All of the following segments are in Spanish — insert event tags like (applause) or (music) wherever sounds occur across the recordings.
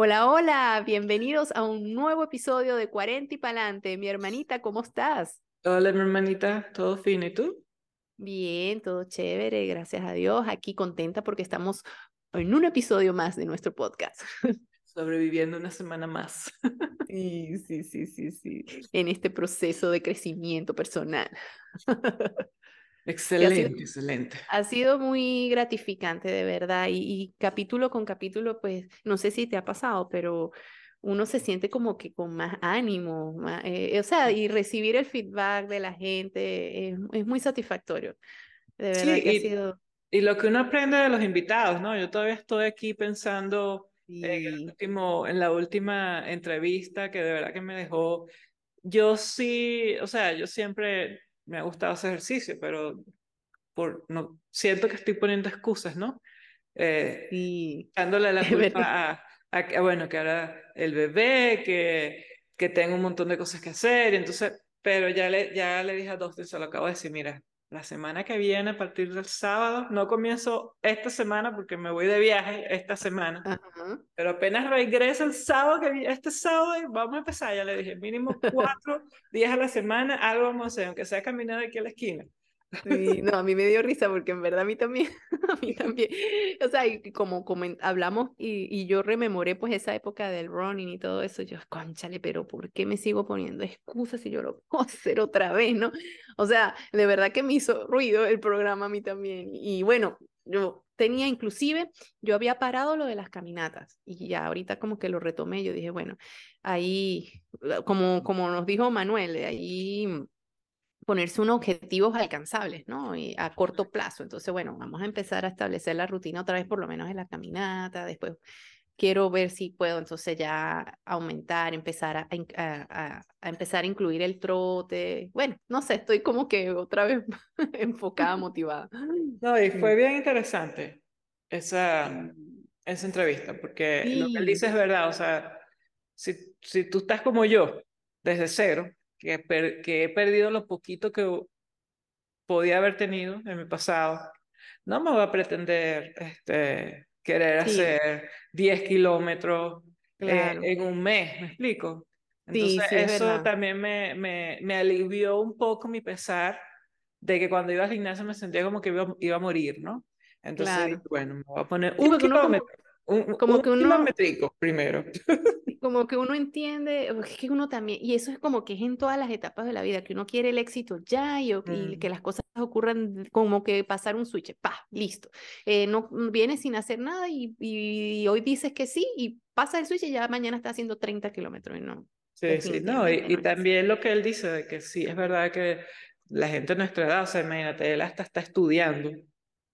Hola, hola, bienvenidos a un nuevo episodio de 40 y Palante. Mi hermanita, ¿cómo estás? Hola, mi hermanita, ¿todo fino? ¿Y tú? Bien, todo chévere, gracias a Dios. Aquí contenta porque estamos en un episodio más de nuestro podcast. (laughs) Sobreviviendo una semana más. (laughs) Sí, sí, sí, sí, sí. En este proceso de crecimiento personal. (laughs) Excelente, excelente. Ha sido muy gratificante, de verdad. Y, capítulo con capítulo, pues, no sé si te ha pasado, pero uno se siente como que con más ánimo, eh, o sea, y recibir el feedback de la gente es, muy satisfactorio. De verdad que y, ha sido... Y lo que uno aprende de los invitados, ¿no? Yo todavía estoy aquí pensando en, último, en la última entrevista que de verdad que me dejó... Yo sí, o sea, yo siempre me ha gustado hacer ejercicio, pero por, no, siento que estoy poniendo excusas, ¿no? Eh, y dándole la culpa a, bueno, que ahora el bebé, que, que tengo un montón de cosas que hacer, entonces, pero ya le, ya le dije a Dustin, se lo acabo de decir, mira, la semana que viene, a partir del sábado, no comienzo esta semana porque me voy de viaje esta semana, pero apenas regreso el sábado, que este sábado, vamos a empezar, ya le dije, mínimo cuatro (laughs) días a la semana, algo vamos a hacer, aunque sea caminar aquí a la esquina. No, a mí me dio risa porque en verdad a mí también, (laughs) a mí también, o sea, como, como hablamos y, y, yo rememoré pues esa época del running y todo eso, yo, conchale, pero ¿por qué me sigo poniendo excusas si yo lo puedo (laughs) hacer otra vez, no? O sea, de verdad que me hizo ruido el programa a mí también. Y bueno, yo tenía inclusive, yo había parado lo de las caminatas y ya ahorita como que lo retomé, yo dije, bueno, ahí, como, como nos dijo Manuel, ahí ponerse unos objetivos alcanzables, ¿no? Y a corto plazo. Entonces, bueno, vamos a empezar a establecer la rutina otra vez, por lo menos en la caminata, después quiero ver si puedo entonces ya aumentar, empezar a, a, a, empezar a incluir el trote. Bueno, no sé, estoy como que otra vez (laughs) enfocada, (laughs) motivada. No, y fue bien interesante esa, esa entrevista, porque lo que él dice es verdad, o sea, si, si tú estás como yo, desde cero, que, que he perdido lo poquito que podía haber tenido en mi pasado, no me voy a pretender este, querer hacer 10 kilómetros eh, en un mes, ¿me explico? Entonces eso también me, me, me, alivió un poco mi pesar de que cuando iba al gimnasio me sentía como que iba, iba a morir, ¿no? Entonces, bueno, me voy a poner un kilómetro. Un, como que uno, primero. (laughs) como que uno entiende, es que uno también, y eso es como que es en todas las etapas de la vida, que uno quiere el éxito ya y, mm. que las cosas ocurran como que pasar un switch, pa, listo. Eh, no mm, vienes sin hacer nada y, y, hoy dices que sí y pasa el switch y ya mañana está haciendo 30 kilómetros y no. Sí, sí, no, y, también lo que él dice de que sí, es verdad que la gente de nuestra edad, o sea, imagínate, él hasta está estudiando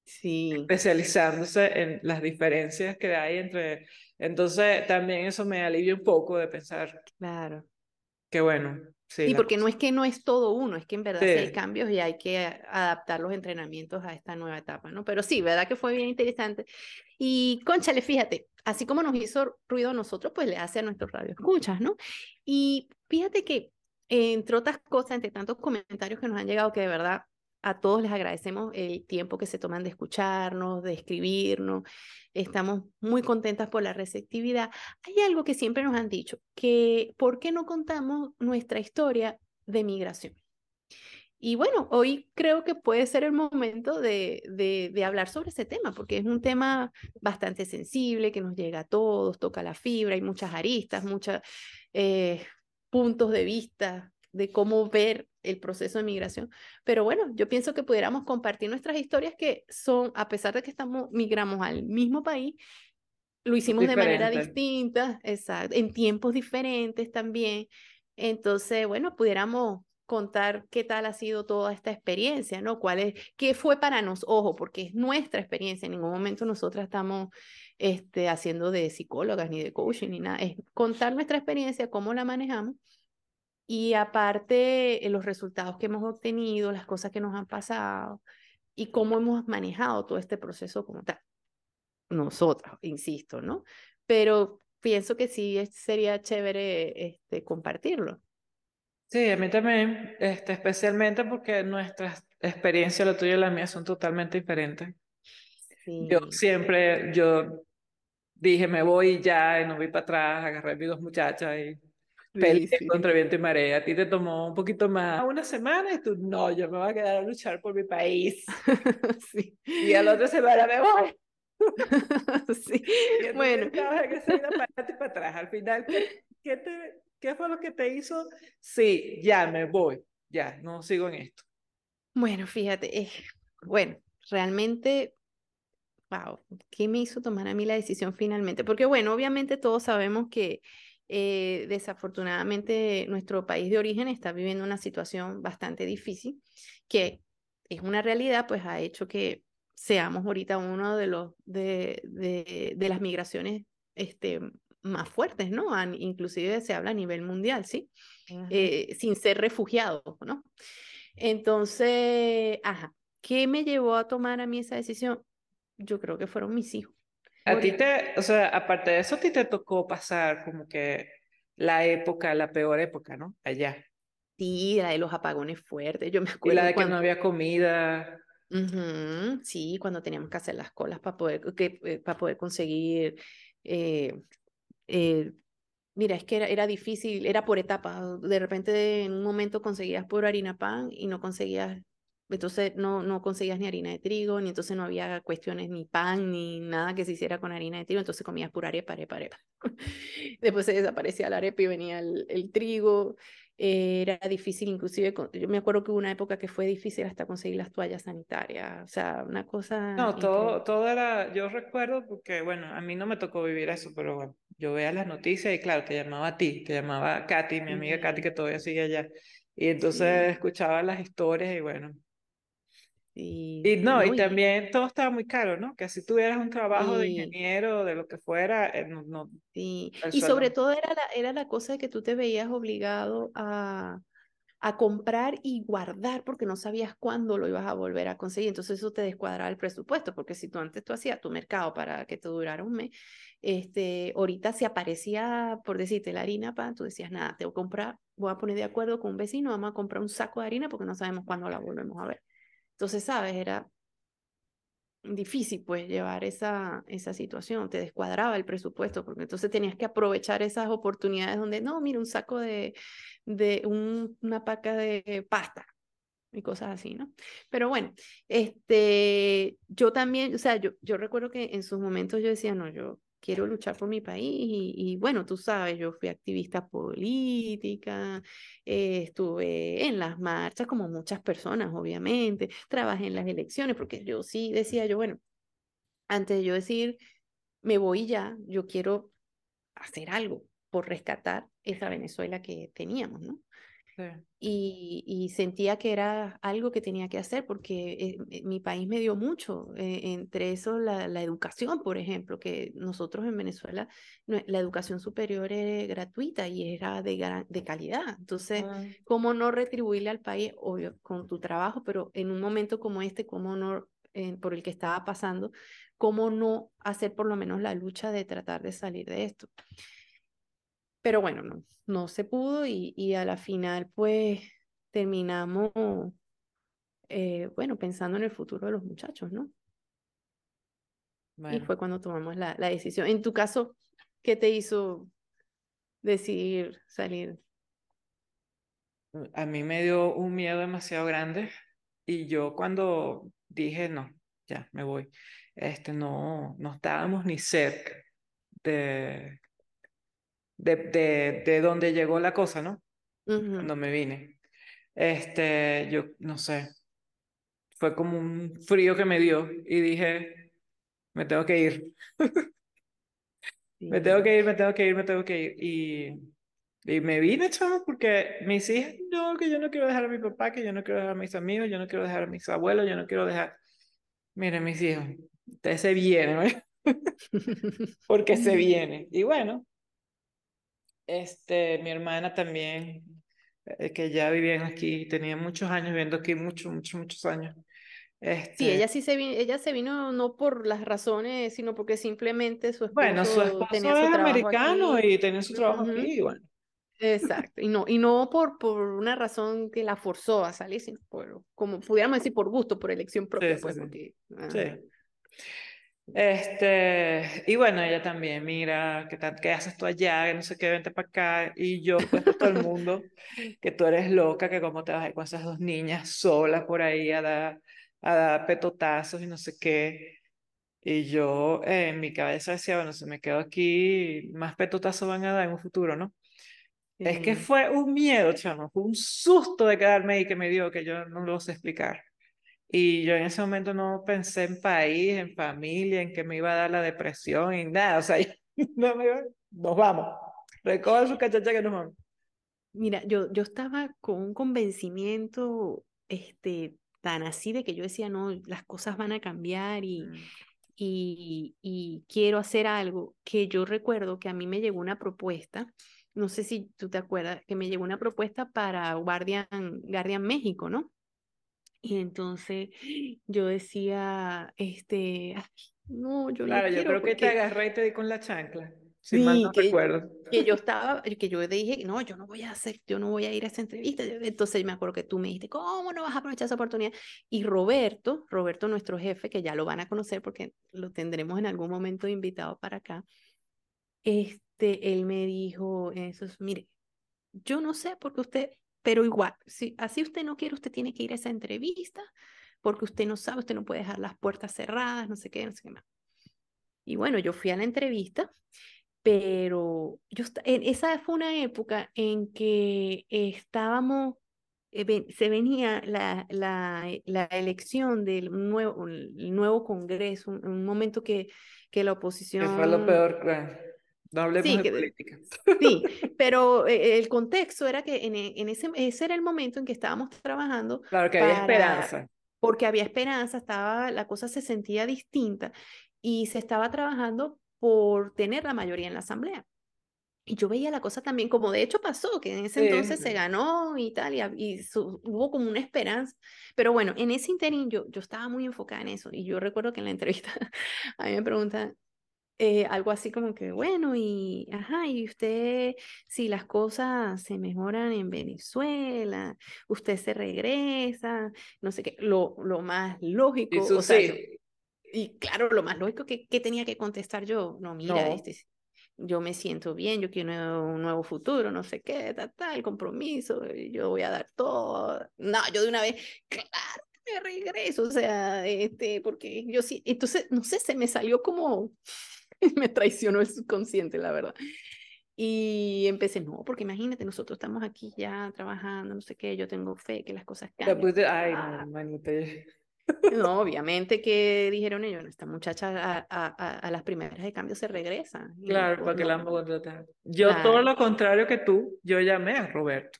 Sí. Especializándose en las diferencias que hay entre... Entonces, también eso me alivia un poco de pensar. Claro. Que bueno. Sí, porque no es que no es todo uno, es que en verdad hay cambios y hay que adaptar los entrenamientos a esta nueva etapa, ¿no? Pero sí, verdad que fue bien interesante. Y conchale, fíjate, así como nos hizo ruido a nosotros, pues le hace a nuestros escuchas ¿no? Y fíjate que, entre otras cosas, entre tantos comentarios que nos han llegado, que de verdad a todos les agradecemos el tiempo que se toman de escucharnos, de escribirnos. Estamos muy contentas por la receptividad. Hay algo que siempre nos han dicho, que ¿por qué no contamos nuestra historia de migración? Y bueno, hoy creo que puede ser el momento de, hablar sobre ese tema, porque es un tema bastante sensible, que nos llega a todos, toca la fibra, hay muchas aristas, muchos eh, puntos de vista de cómo ver el proceso de migración. Pero bueno, yo pienso que pudiéramos compartir nuestras historias que son, a pesar de que estamos, migramos al mismo país, lo hicimos de manera distinta, exacto, en tiempos diferentes también. Entonces, bueno, pudiéramos contar qué tal ha sido toda esta experiencia, ¿no? ¿Cuál es, qué fue para nosotros? Ojo, porque es nuestra experiencia, en ningún momento nosotras estamos este, haciendo de psicólogas ni de coaching ni nada, es contar nuestra experiencia, cómo la manejamos y aparte, eh, los resultados que hemos obtenido, las cosas que nos han pasado y cómo hemos manejado todo este proceso como tal. Nosotros, insisto, ¿no? Pero pienso que sí sería chévere este, compartirlo. Sí, a mí también, este, especialmente porque nuestras experiencias, la tuya y la mía, son totalmente diferentes. Yo siempre, yo dije, me voy ya, y no vi para atrás, agarré a mis dos muchachas y peleé contra viento y marea. A ti te tomó un poquito más, una semana, y tú, no, yo me voy a quedar a luchar por mi país. (laughs) sí. Y a la otra semana me voy. (laughs) sí, bueno. Que para, para atrás. Al final, ¿qué, qué, te, ¿qué fue lo que te hizo? Sí, ya me voy, ya, no sigo en esto. Bueno, fíjate, eh, bueno, realmente wow, ¿qué me hizo tomar a mí la decisión finalmente? Porque bueno, obviamente todos sabemos que eh, desafortunadamente nuestro país de origen está viviendo una situación bastante difícil, que es una realidad, pues ha hecho que seamos ahorita uno de los de, de, las migraciones este, más fuertes, ¿no? inclusive se habla a nivel mundial, ¿sí? Eh, sin ser refugiados, ¿no? Entonces, ajá, ¿qué me llevó a tomar a mí esa decisión? yo creo que fueron mis hijos. A ti te, o sea, aparte de eso, a ti te tocó pasar como que la época, la peor época, ¿no? Allá. Sí, la de los apagones fuertes, yo me acuerdo. Y la de que no había comida. Sí, cuando teníamos que hacer las colas para poder, que, eh, para poder conseguir. Eh, eh, mira, es que era, era difícil, era por etapas. De repente, en un momento conseguías por harina pan y no conseguías entonces no, no conseguías ni harina de trigo, ni entonces no había cuestiones ni pan, ni nada que se hiciera con harina de trigo, entonces comías pura arepa, arepa, arepa. (laughs) Después se desaparecía la arepa y venía el, el trigo. era difícil, inclusive, yo me acuerdo que hubo una época que fue difícil hasta conseguir las toallas sanitarias, o sea, una cosa... No, todo, todo era, yo recuerdo porque, bueno, a mí no me tocó vivir eso, pero bueno, yo veía las noticias y claro, te llamaba a ti, te llamaba Katy, mi amiga Katy, que todavía sigue allá, y entonces escuchaba las historias y bueno, y, no, y, también todo estaba muy caro, ¿no? Que si tuvieras un trabajo de ingeniero, de lo que fuera, eh, no, no. Y sobre todo era la, era la cosa de que tú te veías obligado a, a comprar y guardar porque no sabías cuándo lo ibas a volver a conseguir. Entonces eso te descuadraba el presupuesto, porque si tú antes tú hacías tu mercado para que te durara un mes, este, ahorita si aparecía, por decirte, la harina, pan, tú decías, nada, te voy a comprar, voy a poner de acuerdo con un vecino, vamos a comprar un saco de harina porque no sabemos cuándo la volvemos a ver. Entonces, sabes, era difícil pues llevar esa, esa situación, te descuadraba el presupuesto, porque entonces tenías que aprovechar esas oportunidades donde, no, mira, un saco de, de un, una paca de pasta y cosas así, ¿no? Pero bueno, este, yo también, o sea, yo, yo recuerdo que en sus momentos yo decía, no, yo quiero luchar por mi país y, bueno, tú sabes, yo fui activista política, eh, estuve en las marchas como muchas personas, obviamente, trabajé en las elecciones, porque yo sí decía yo, bueno, antes de yo decir, me voy ya, yo quiero hacer algo por rescatar esa Venezuela que teníamos, ¿no? Y, sentía que era algo que tenía que hacer porque eh, eh, mi país me dio mucho, eh, entre eso la, educación, por ejemplo, que nosotros en Venezuela la educación superior es gratuita y era de, de calidad. Entonces, ah. ¿cómo no retribuirle al país, obvio, con tu trabajo, pero en un momento como este, cómo no, por el que estaba pasando, cómo no hacer por lo menos la lucha de tratar de salir de esto? Pero bueno, no, no se pudo y, y a la final pues terminamos, eh, bueno, pensando en el futuro de los muchachos, ¿no? Y fue cuando tomamos la, la decisión. En tu caso, ¿qué te hizo decidir salir? A mí me dio un miedo demasiado grande y yo cuando dije, no, ya, me voy, este, no, no estábamos ni cerca de, de, de, de dónde llegó la cosa, ¿no? Cuando me vine. Este, yo no sé, fue como un frío que me dio y dije, me tengo que ir. (laughs) Me tengo que ir, me tengo que ir, me tengo que ir. Y, y me vine, chavo, porque mis hijas, no, que yo no quiero dejar a mi papá, que yo no quiero dejar a mis amigos, yo no quiero dejar a mis abuelos, yo no quiero dejar. Miren, mis hijos, ustedes se vienen, (laughs) porque se (laughs) viene. Y bueno, este, mi hermana también, eh, que ya vivían aquí, tenía muchos años viviendo aquí, muchos, muchos, muchos años. Este... Sí, ella sí se vino, ella se vino no por las razones, sino porque simplemente su esposo, bueno, su esposo tenía su americano y tenía su trabajo aquí, y bueno. Exacto, y no, y no por, por una razón que la forzó a salir, sino por, como pudiéramos decir, por gusto, por elección propia. Sí, pues, sí, sí. Este, y bueno, ella también, mira, ¿qué, tal, qué haces tú allá? Que no sé qué, vente para acá. Y yo, pues, todo el mundo, (laughs) que tú eres loca, que cómo te vas a ir con esas dos niñas solas por ahí a dar, a dar petotazos y no sé qué. Y yo en mi cabeza decía, bueno, si me quedo aquí, más petotazos van a dar en un futuro, ¿no? Es que fue un miedo, chamo, fue un susto de quedarme ahí que me dio, que yo no lo sé explicar. Y yo en ese momento no pensé en país, en familia, en que me iba a dar la depresión, en nada. O sea, (laughs) no me iba, nos vamos. Recoja su cachacha que nos vamos. Mira, yo, yo estaba con un convencimiento este, tan así de que yo decía, no, las cosas van a cambiar y, mm. y, y quiero hacer algo, que yo recuerdo que a mí me llegó una propuesta, no sé si tú te acuerdas, que me llegó una propuesta para Guardian, Guardian México, ¿no? Y entonces yo decía, este, no, yo claro, yo creo que te agarré y te di con la chancla. Si sí, no que, recuerdo. que yo (laughs) estaba, que yo dije, no, yo no voy a hacer, yo no voy a ir a esa entrevista. Entonces me acuerdo que tú me dijiste, ¿cómo no vas a aprovechar esa oportunidad? Y Roberto, Roberto, nuestro jefe, que ya lo van a conocer porque lo tendremos en algún momento invitado para acá, este, él me dijo, eso es, mire, yo no sé porque usted pero igual, si así usted no quiere, usted tiene que ir a esa entrevista porque usted no sabe, usted no puede dejar las puertas cerradas, no sé qué, no sé qué más. Y bueno, yo fui a la entrevista, pero yo, esa fue una época en que estábamos, eh, se venía la, la, la, elección del nuevo, el nuevo Congreso, un, momento que, que la oposición... Que fue lo peor, claro no hablemos de política. Sí, (laughs) pero eh, el contexto era que en, en, ese, ese era el momento en que estábamos trabajando. Claro, que había esperanza. Porque había esperanza, estaba, la cosa se sentía distinta y se estaba trabajando por tener la mayoría en la asamblea. Y yo veía la cosa también, como de hecho pasó, que en ese entonces se ganó y tal, y, y hubo como una esperanza. Pero bueno, en ese interín yo, yo estaba muy enfocada en eso. Y yo recuerdo que en la entrevista (laughs) a mí me preguntan, eh, algo así como que, bueno, y, ajá, y usted, si las cosas se mejoran en Venezuela, usted se regresa, no sé qué, lo, lo más lógico. o sea, y claro, lo más lógico que, que, tenía que contestar yo, no, mira, Este, yo me siento bien, yo quiero un nuevo futuro, no sé qué, tal, tal, compromiso, yo voy a dar todo. No, yo de una vez, claro, me regreso, o sea, este, porque yo sí, entonces, no sé, se me salió como (laughs) me traicionó el subconsciente, la verdad. Y empecé, no, porque imagínate, nosotros estamos aquí ya trabajando, no sé qué, yo tengo fe que las cosas cambian. Ay, no, manita. No, obviamente que dijeron ellos, esta muchacha a, a, a, las primeras de cambio se regresa. Claro, para que la contratar. Yo todo lo contrario que tú, yo llamé a Roberto.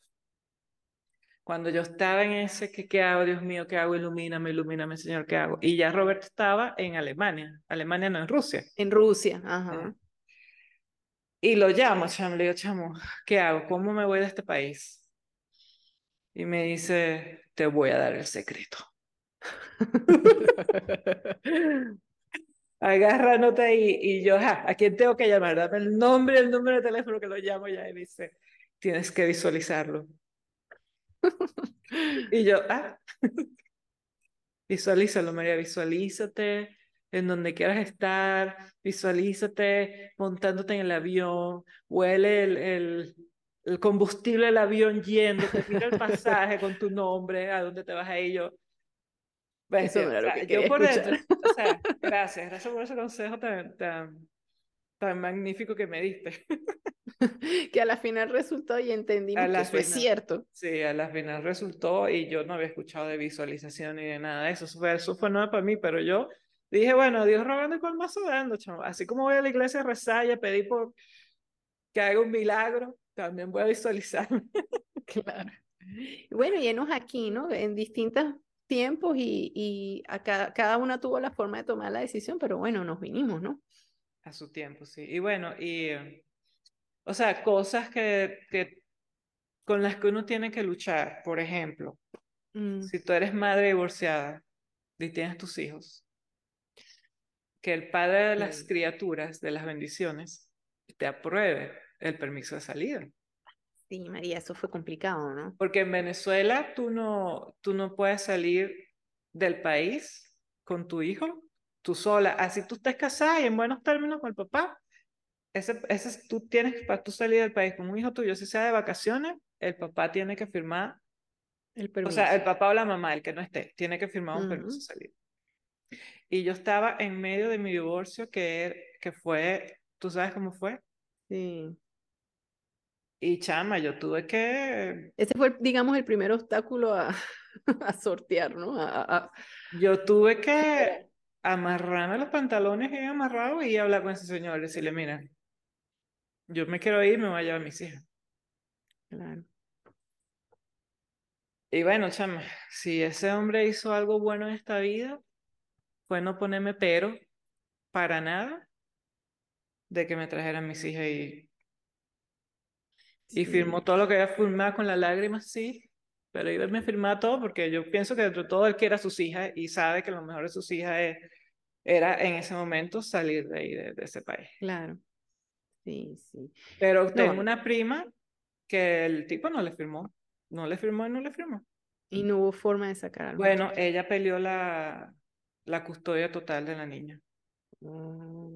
Cuando yo estaba en ese, ¿qué, ¿qué hago? Dios mío, ¿qué hago? Ilumíname, ilumíname, Señor, ¿qué hago? Y ya Roberto estaba en Alemania. Alemania no, en Rusia. En Rusia, ajá. Y lo llamo, chamo, le digo, chamo, ¿qué hago? ¿Cómo me voy de este país? Y me dice, te voy a dar el secreto. Agarra nota ahí y yo, ¿a quién tengo que llamar? Dame el nombre, el número de teléfono que lo llamo ya y dice, tienes que visualizarlo (laughs) y yo, ah, (laughs) visualízalo, María, visualízate en donde quieras estar, visualízate montándote en el avión, huele el, el, el combustible del avión yendo, te mira el pasaje con tu nombre, a dónde te vas a ir yo. Eso yo por dentro, o sea, (laughs) gracias, gracias por ese consejo tan, tan, tan magnífico que me diste. (laughs) que a la final resultó y entendimos que eso es cierto. Sí, a la final resultó y yo no había escuchado de visualización ni de nada de eso. Eso fue, eso fue nuevo para mí, pero yo dije, bueno, Dios rogando y con más dando, Así como voy a la iglesia a rezar y a pedir por que haga un milagro, también voy a visualizar. (laughs) claro. Bueno, y enos aquí, ¿no? En distintos tiempos y, y a cada, cada una tuvo la forma de tomar la decisión, pero bueno, nos vinimos, ¿no? A su tiempo, sí. Y bueno, y o sea, cosas que, que con las que uno tiene que luchar. Por ejemplo, mm. si tú eres madre divorciada y tienes tus hijos, que el padre de las criaturas, de las bendiciones, te apruebe el permiso de salida. Sí, María, eso fue complicado, ¿no? Porque en Venezuela tú no, tú no puedes salir del país con tu hijo tú sola, así tú estés casada y en buenos términos con el papá, ese, ese, tú tienes, para tú salir del país con un hijo tuyo, si sea de vacaciones, el papá tiene que firmar, el permiso. o sea, el papá o la mamá, el que no esté, tiene que firmar un permiso de salir. Y yo estaba en medio de mi divorcio, que, que fue, ¿tú sabes cómo fue? Sí. Y chama, yo tuve que... Ese fue, digamos, el primer obstáculo a, (laughs) a sortear, ¿no? A, Yo tuve que amarrarme los pantalones y amarrado y hablar con ese señor decirle, mira, yo me quiero ir, me voy a llevar a mis hijas. Claro. Y bueno, chama, si ese hombre hizo algo bueno en esta vida, fue no ponerme pero para nada de que me trajeran mis hijas y, y firmó todo lo que había firmado con las lágrimas, sí, pero iba a firmar todo porque yo pienso que dentro de todo él quiere a sus hijas y sabe que lo mejor de sus hijas era en ese momento salir de ahí, de, ese país. Claro. Sí, sí. Pero tengo una prima que el tipo no le firmó. No le firmó y no le firmó. Y no hubo forma de sacar Bueno, ella peleó la, la custodia total de la niña. Ah,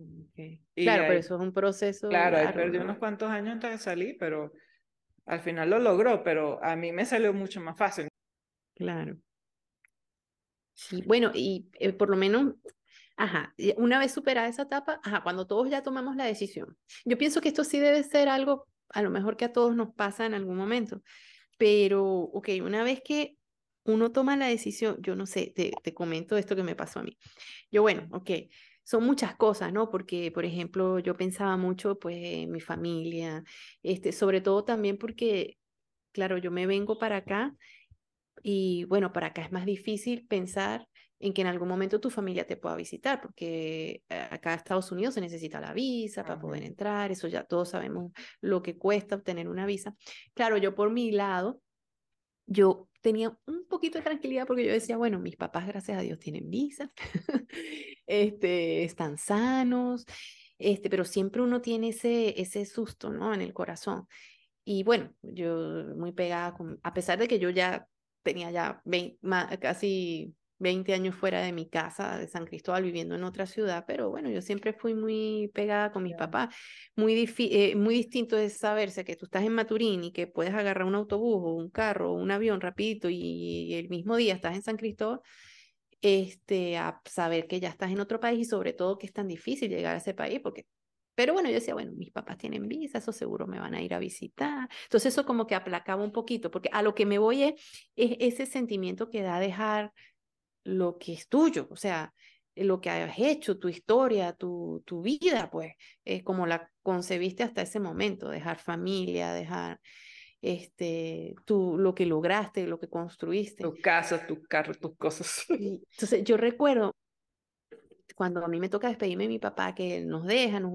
claro, pero eso es un proceso. Claro, él perdió unos cuantos años antes de salir, pero al final lo logró, pero a mí me salió mucho más fácil. Claro. Sí, bueno, y eh, por lo menos, ajá, una vez superada esa etapa, ajá, cuando todos ya tomamos la decisión. Yo pienso que esto sí debe ser algo, a lo mejor que a todos nos pasa en algún momento, pero, ok, una vez que uno toma la decisión, yo no sé, te, te comento esto que me pasó a mí. Yo, bueno, ok, son muchas cosas, ¿no? Porque, por ejemplo, yo pensaba mucho, pues, en mi familia, este, sobre todo también porque, claro, yo me vengo para acá y, bueno, para acá es más difícil pensar en que en algún momento tu familia te pueda visitar, porque eh, acá en Estados Unidos se necesita la visa para poder entrar, eso ya todos sabemos lo que cuesta obtener una visa. Claro, yo por mi lado, yo tenía un poquito de tranquilidad porque yo decía, bueno, mis papás, gracias a Dios, tienen visa, (laughs) este, están sanos, este, pero siempre uno tiene ese, ese susto, ¿no? En el corazón. Y bueno, yo muy pegada, con, a pesar de que yo ya tenía ya casi 20 años fuera de mi casa de San Cristóbal viviendo en otra ciudad, pero bueno, yo siempre fui muy pegada con mis papás. Muy, eh, muy distinto es saberse que tú estás en Maturín y que puedes agarrar un autobús o un carro o un avión rapidito y, el mismo día estás en San Cristóbal, este, a saber que ya estás en otro país y sobre todo que es tan difícil llegar a ese país porque pero bueno, yo decía, bueno, mis papás tienen visa, eso seguro me van a ir a visitar. Entonces eso como que aplacaba un poquito, porque a lo que me voy es, es ese sentimiento que da dejar lo que es tuyo, o sea, lo que has hecho, tu historia, tu, tu vida, pues, es como la concebiste hasta ese momento, dejar familia, dejar este, tú, lo que lograste, lo que construiste. Tu casa, tu carro, tus cosas. (laughs) Entonces, yo recuerdo cuando a mí me toca despedirme de mi papá, que nos deja, nos,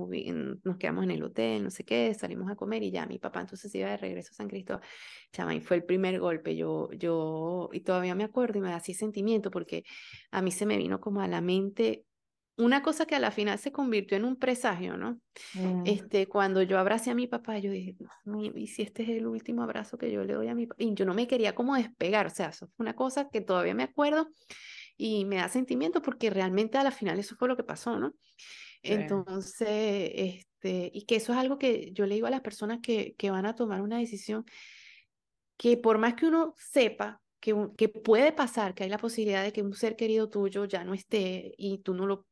nos quedamos en el hotel, no sé qué, salimos a comer y ya mi papá entonces iba de regreso a San Cristóbal. Chama, y fue el primer golpe. Yo, yo, y todavía me acuerdo y me da así sentimiento porque a mí se me vino como a la mente una cosa que a la final se convirtió en un presagio, ¿no? Mm. Este, cuando yo abracé a mi papá, yo dije, y si este es el último abrazo que yo le doy a mi papá, y yo no me quería como despegar, o sea, eso fue una cosa que todavía me acuerdo y me da sentimiento porque realmente a la final eso fue lo que pasó, ¿no? Entonces, este, y que eso es algo que yo le digo a las personas que, que van a tomar una decisión, que por más que uno sepa que, que puede pasar, que hay la posibilidad de que un ser querido tuyo ya no esté y tú no lo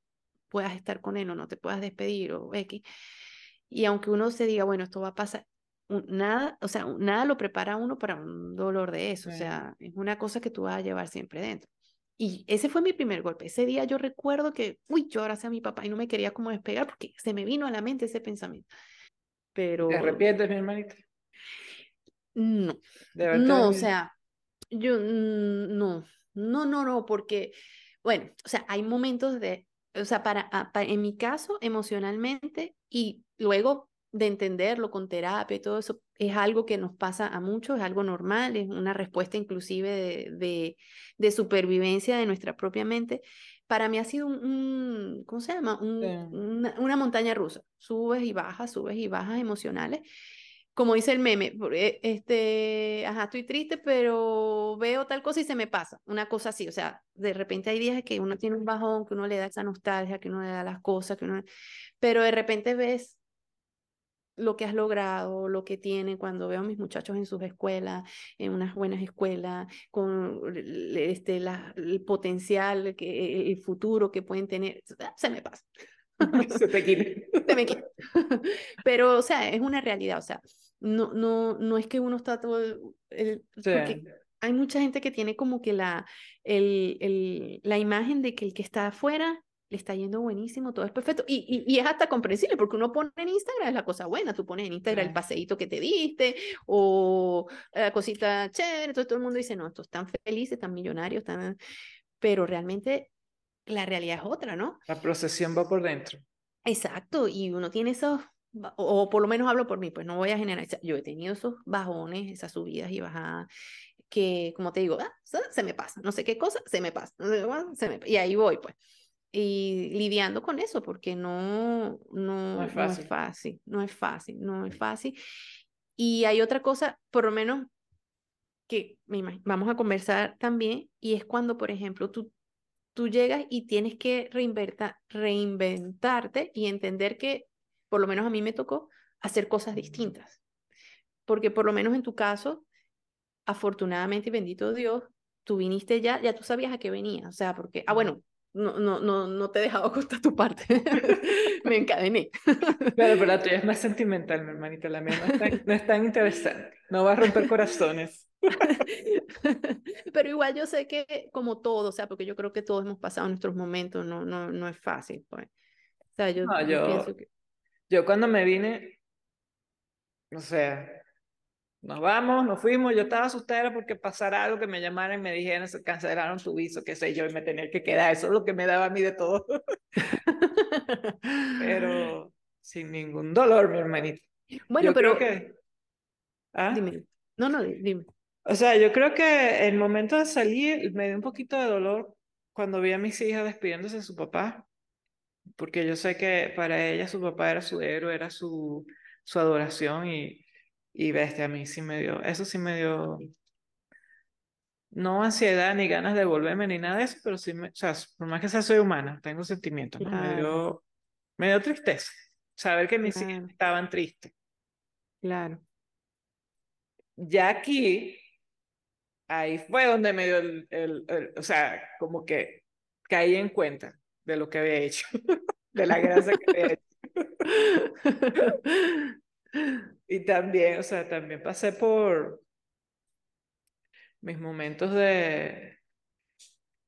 puedas estar con él o no te puedas despedir o X, y aunque uno se diga, bueno, esto va a pasar, nada, o sea, nada lo prepara a uno para un dolor de eso, o sea, es una cosa que tú vas a llevar siempre dentro. Y ese fue mi primer golpe. Ese día yo recuerdo que, uy, yo abracé a mi papá y no me quería como despegar porque se me vino a la mente ese pensamiento. Pero... ¿Te arrepientes, mi hermanita? No. No, o sea, yo no, no, no, no, porque, bueno, o sea, hay momentos de, o sea, para, ah, para en mi caso, emocionalmente y luego de entenderlo con terapia y todo eso, es algo que nos pasa a muchos, es algo normal, es una respuesta inclusive de, de, supervivencia de nuestra propia mente. Para mí ha sido un, ¿cómo se llama? una, montaña rusa, subes y bajas, subes y bajas emocionales, como dice el meme, eh, este, ajá, estoy triste, pero veo tal cosa y se me pasa, una cosa así, o sea, de repente hay días que uno tiene un bajón, que uno le da esa nostalgia, que uno le da las cosas, que uno, pero de repente ves lo que has logrado, lo que tiene, cuando veo a mis muchachos en sus escuelas, en unas buenas escuelas, con este, la, el potencial, que, el futuro que pueden tener, se me pasa. (laughs) se te quita. se me quita. (laughs) Pero, o sea, es una realidad, o sea, no, no, no es que uno está todo, el, porque hay mucha gente que tiene como que la, el, el, la imagen de que el que está afuera le está yendo buenísimo, todo es perfecto. Y, y, es hasta comprensible, porque uno pone en Instagram es la cosa buena, tú pones en Instagram el paseíto que te diste, o la cosita chévere, entonces todo el mundo dice, no, estos están felices, están millonarios, están... Pero realmente la realidad es otra, ¿no? La procesión va por dentro. Exacto, y uno tiene esos, o, por lo menos hablo por mí, pues no voy a generalizar, yo he tenido esos bajones, esas subidas y bajadas, que como te digo, ah, se me pasa, no sé qué cosa, se me pasa, se me, y ahí voy, pues y lidiando con eso, porque no, no, no, es fácil. no es fácil, no es fácil, Y hay otra cosa, por lo menos, que vamos a conversar también, y es cuando, por ejemplo, tú, tú llegas y tienes que reinventarte y entender que, por lo menos a mí me tocó, hacer cosas distintas. Porque por lo menos en tu caso, afortunadamente y bendito Dios, tú viniste ya, ya tú sabías a qué venía, o sea, porque, ah, bueno, no, no, no, no te he dejado (laughs) contar tu parte. (laughs) me encadené. (laughs) Pero, pero la tuya es más sentimental, mi hermanita. La mía no es tan, interesante. No va a romper corazones. pero igual yo sé que como todo, o sea, porque yo creo que todos hemos pasado nuestros momentos, no, no, no es fácil, pues. O sea, yo, yo, pienso que... Yo cuando me vine, o sea, nos vamos, nos fuimos, yo estaba asustada porque pasara algo que me llamaran y me dijeran, se cancelaron su viso, qué sé yo, y me tenía que quedar, eso es lo que me daba a mí de todo. (laughs) pero sin ningún dolor, mi hermanito. Bueno, pero... que... ¿Ah? Dime. No, no, dime. O sea, yo creo que el momento de salir me dio un poquito de dolor cuando vi a mis hijas despidiéndose de su papá, porque yo sé que para ella su papá era su héroe, era su, su adoración y y bestia, a mí sí me dio, eso sí me dio, no ansiedad ni ganas de volverme ni nada de eso, pero sí, me, o sea, por más que sea soy humana, tengo sentimientos, me, dio, me dio tristeza saber que mis hijos estaban tristes. Claro. Ya aquí, ahí fue donde me dio el, el, o sea, como que caí en cuenta de lo que había hecho, (laughs) de la gracia que había hecho. (laughs) Y también, o sea, también pasé por mis momentos de...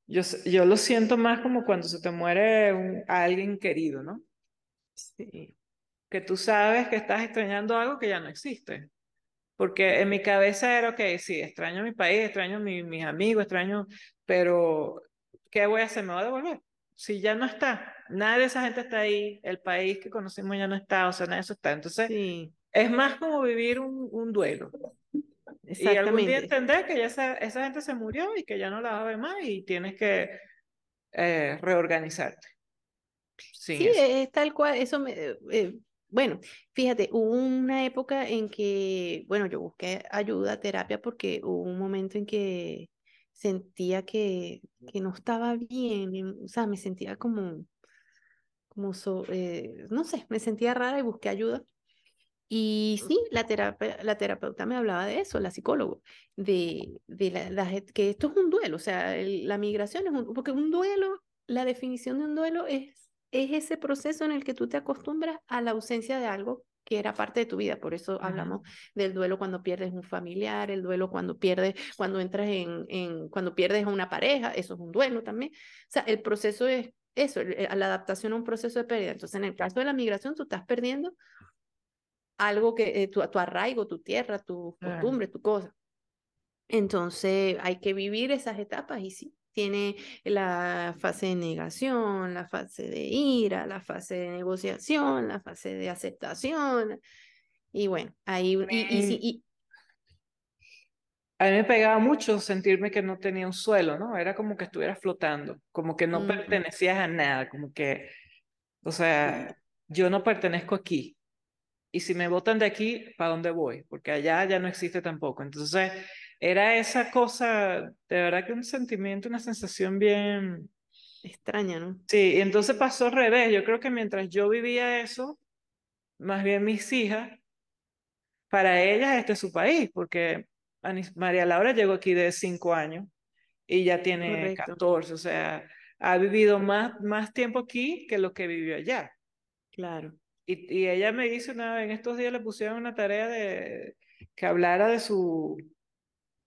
Yo, yo lo siento más como cuando se te muere un, alguien querido, ¿no? Sí. Que tú sabes que estás extrañando algo que ya no existe. Porque en mi cabeza era, ok, sí, extraño mi país, extraño mi, mis amigos, extraño, pero ¿qué voy a hacer? ¿Me voy a devolver? Si ya no está, nada de esa gente está ahí, el país que conocimos ya no está, o sea, nada de eso está. Entonces, sí. Es más como vivir un, un duelo. Y algún día entender que ya esa, esa, gente se murió y que ya no la va a ver más y tienes que eh, reorganizarte. Sí, es tal cual, eso me, eh, bueno, fíjate, hubo una época en que, bueno, yo busqué ayuda, terapia, porque hubo un momento en que sentía que, que no estaba bien, o sea, me sentía como, como eh, no sé, me sentía rara y busqué ayuda. Y sí, la, la terapeuta me hablaba de eso, la psicóloga, de, de la, que esto es un duelo, o sea, la migración es un, porque un duelo, la definición de un duelo es, es ese proceso en el que tú te acostumbras a la ausencia de algo que era parte de tu vida, por eso hablamos del duelo cuando pierdes un familiar, el duelo cuando pierdes, cuando entras en, en, cuando pierdes a una pareja, eso es un duelo también, o sea, el proceso es eso, la adaptación a un proceso de pérdida, entonces en el caso de la migración tú estás perdiendo algo que eh, tu, tu, arraigo, tu tierra, tu costumbre, tu cosa. Entonces hay que vivir esas etapas y sí, tiene la fase de negación, la fase de ira, la fase de negociación, la fase de aceptación. Y bueno, ahí... Y, a mí me pegaba mucho sentirme que no tenía un suelo, ¿no? Era como que estuviera flotando, como que no pertenecías a nada, como que, o sea, yo no pertenezco aquí. y si me votan de aquí, ¿para dónde voy? Porque allá ya no existe tampoco. Entonces, era esa cosa, de verdad que un sentimiento, una sensación bien... Extraña, ¿no? Sí, y entonces pasó al revés. Yo creo que mientras yo vivía eso, más bien mis hijas, para ellas este es su país, porque María Laura llegó aquí de cinco años y ya tiene 14, o sea, ha vivido más, más tiempo aquí que lo que vivió allá. Claro. Y, y, ella me dice una vez, en estos días le pusieron una tarea de que hablara de su,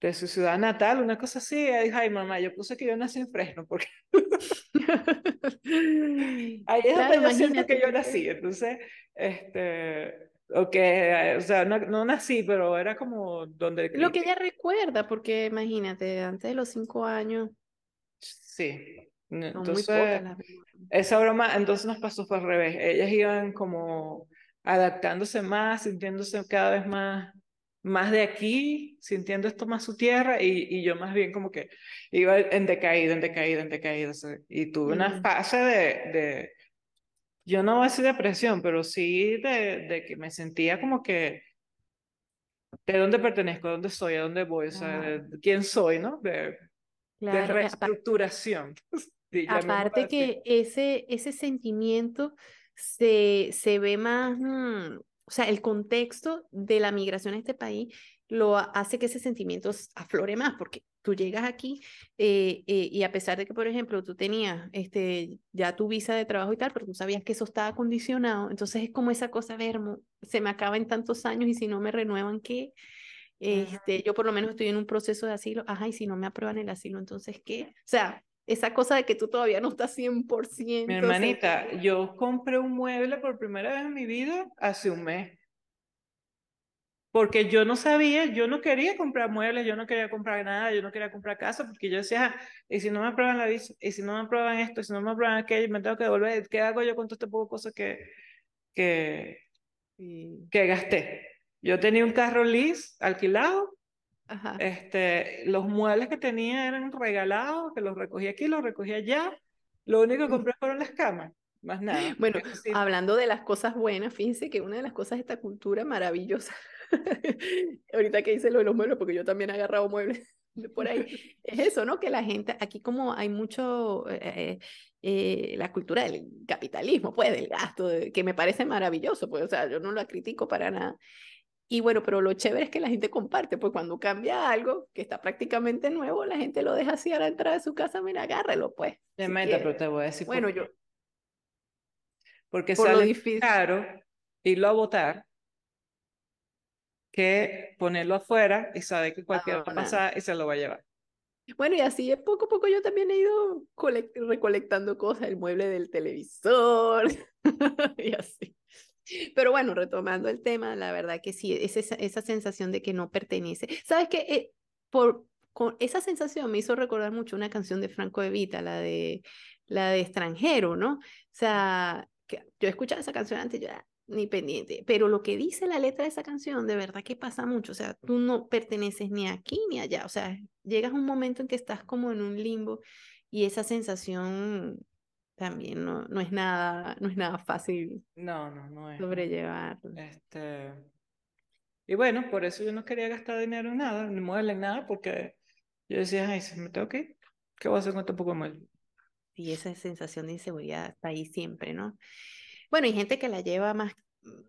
de su ciudad natal, una cosa así. Ella dijo, ay mamá, yo puse que yo nací en Fresno, porque (laughs) ahí es donde yo siento que yo nací. Entonces, este, o que, o sea, no, no, nací, pero era como donde... Lo que ella recuerda, porque imagínate, antes de los cinco años. Sí. Entonces, esa broma, entonces nos pasó fue al revés. Ellas iban como adaptándose más, sintiéndose cada vez más, más de aquí, sintiendo esto más su tierra, y, y yo más bien como que iba en decaída, en decaída, en decaída. Y tuve una fase de, de, yo no voy a decir depresión, pero sí de, de que me sentía como que, ¿de dónde pertenezco? ¿De dónde soy? ¿A dónde voy? O sea, de, ¿quién soy? ¿No? De, de reestructuración. (laughs) Aparte que ese, ese sentimiento se, se ve más, mm, o sea, el contexto de la migración a este país lo hace que ese sentimiento aflore más, porque tú llegas aquí eh, eh, y a pesar de que, por ejemplo, tú tenías este, ya tu visa de trabajo y tal, pero tú sabías que eso estaba condicionado, entonces es como esa cosa, ver, se me acaba en tantos años y si no me renuevan, ¿qué? Este, yo por lo menos estoy en un proceso de asilo, ajá, y si no me aprueban el asilo, entonces, ¿qué? O sea, esa cosa de que tú todavía no estás 100%. Mi hermanita, yo compré un mueble por primera vez en mi vida hace un mes. Porque yo no sabía, yo no quería comprar muebles, yo no quería comprar nada, yo no quería comprar casa, porque yo decía, ah, y si no me aprueban la visa, y si no me aprueban esto, y si no me aprueban aquello, me tengo que devolver, ¿qué hago yo con todo este poco de cosas que, que, que gasté? Yo tenía un carro lease alquilado este, los muebles que tenía eran regalados, que los recogí aquí, los recogí allá. Lo único que compré fueron las camas, más nada. Bueno, hablando de las cosas buenas, fíjense que una de las cosas de esta cultura maravillosa, (laughs) ahorita que hice lo de los muebles, porque yo también he agarrado muebles (laughs) de por ahí, (laughs) es eso, ¿no? Que la gente, aquí como hay mucho, eh, eh, eh, la cultura del capitalismo, pues, del gasto, que me parece maravilloso, pues, o sea, yo no la critico para nada. Y bueno, pero lo chévere es que la gente comparte, pues cuando cambia algo que está prácticamente nuevo, la gente lo deja así a la entrada de su casa, mira, agárrelo, pues. De meta, pero te voy a decir. Bueno, yo. Porque por sale caro irlo a votar que ponerlo afuera y sabe que cualquier cosa pasa y se lo va a llevar. Bueno, y así es poco a poco yo también he ido recolectando cosas, el mueble del televisor (laughs) y así. Pero bueno, retomando el tema, la verdad que sí, es esa, esa sensación de que no pertenece. ¿Sabes qué? Eh, por, con esa sensación me hizo recordar mucho una canción de Franco Evita, la de, la de extranjero, ¿no? O sea, que yo escuchaba esa canción antes, ya ni pendiente, pero lo que dice la letra de esa canción, de verdad que pasa mucho, o sea, tú no perteneces ni aquí ni allá, o sea, llegas a un momento en que estás como en un limbo y esa sensación también no, no, es nada, no es nada fácil no, no, no es. sobrellevar. Este... Y bueno, por eso yo no quería gastar dinero en nada, ni mueble en nada, porque yo decía, ay, si me tengo que ir, ¿qué voy a hacer con este poco mueble? Y esa sensación de inseguridad está ahí siempre, ¿no? Bueno, hay gente que la lleva más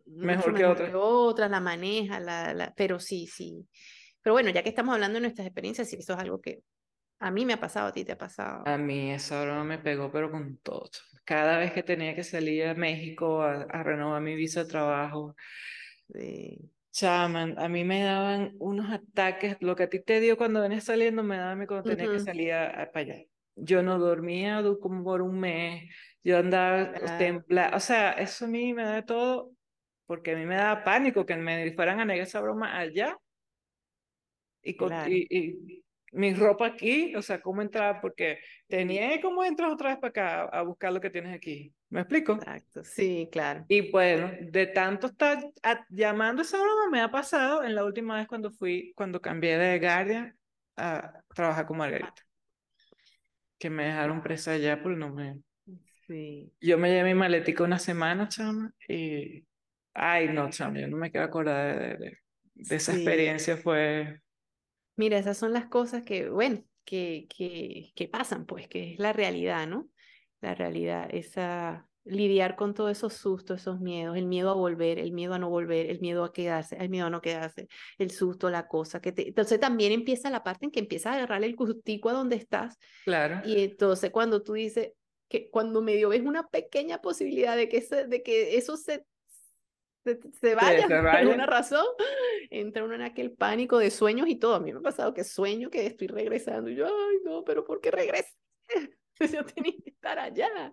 mejor, que, otra. que otra, la maneja, la, la, pero sí, sí. Pero bueno, ya que estamos hablando de nuestras experiencias, sí, eso es algo que a mí me ha pasado, a ti te ha pasado. A mí esa broma me pegó, pero con todo. Cada vez que tenía que salir a México a, renovar mi visa de trabajo, chaman, a mí me daban unos ataques. Lo que a ti te dio cuando venías saliendo, me daba a mí cuando tenía que salir a, para allá. Yo no dormía como por un mes, yo andaba temblada. O sea, eso a mí me da todo, porque a mí me daba pánico que me fueran a negar esa broma allá. Y, y, mi ropa aquí, o sea, cómo entrar, porque tenía cómo entras otra vez para acá a buscar lo que tienes aquí. ¿Me explico? Exacto, sí, claro. Y bueno, de tanto estar llamando esa broma, me ha pasado en la última vez cuando fui, cuando cambié de Guardia a trabajar con Margarita. Que me dejaron presa allá por no me... Sí. Yo me llevé mi maletica una semana, chama, y Ay, no, chamo, yo no me quiero acordar de, de, de esa experiencia, fue... Mira, esas son las cosas que, bueno, que, que, que pasan, pues, que es la realidad, ¿no? La realidad, esa lidiar con todos esos sustos, esos miedos, el miedo a volver, el miedo a no volver, el miedo a quedarse, el miedo a no quedarse, el susto, la cosa que te... Entonces también empieza la parte en que empiezas a agarrar el gustico a donde estás. Claro. Y entonces cuando tú dices que cuando medio ves una pequeña posibilidad de que, de que eso se se, vaya por alguna razón, (laughs) entra uno en aquel pánico de sueños y todo. A mí me ha pasado que sueño que estoy regresando y yo, ay, no, pero ¿por qué regresé? (laughs) yo tenía que estar allá.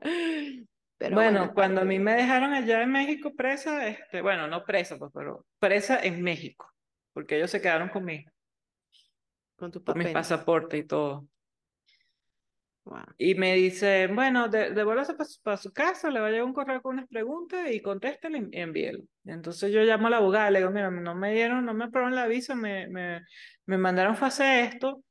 Pero bueno, cuando a mí me dejaron allá en México presa, este, bueno, no presa, pues, pero presa en México, porque ellos se quedaron conmigo. Con tu Con mi pasaporte y todo. Y me dice, bueno, de, devuélvase para su, casa, le va a llegar un correo con unas preguntas y contéstele y envíelo. Entonces yo llamo a la abogada, le digo, mira, no me dieron, no me aprobaron la visa, me, me, me mandaron fase esto.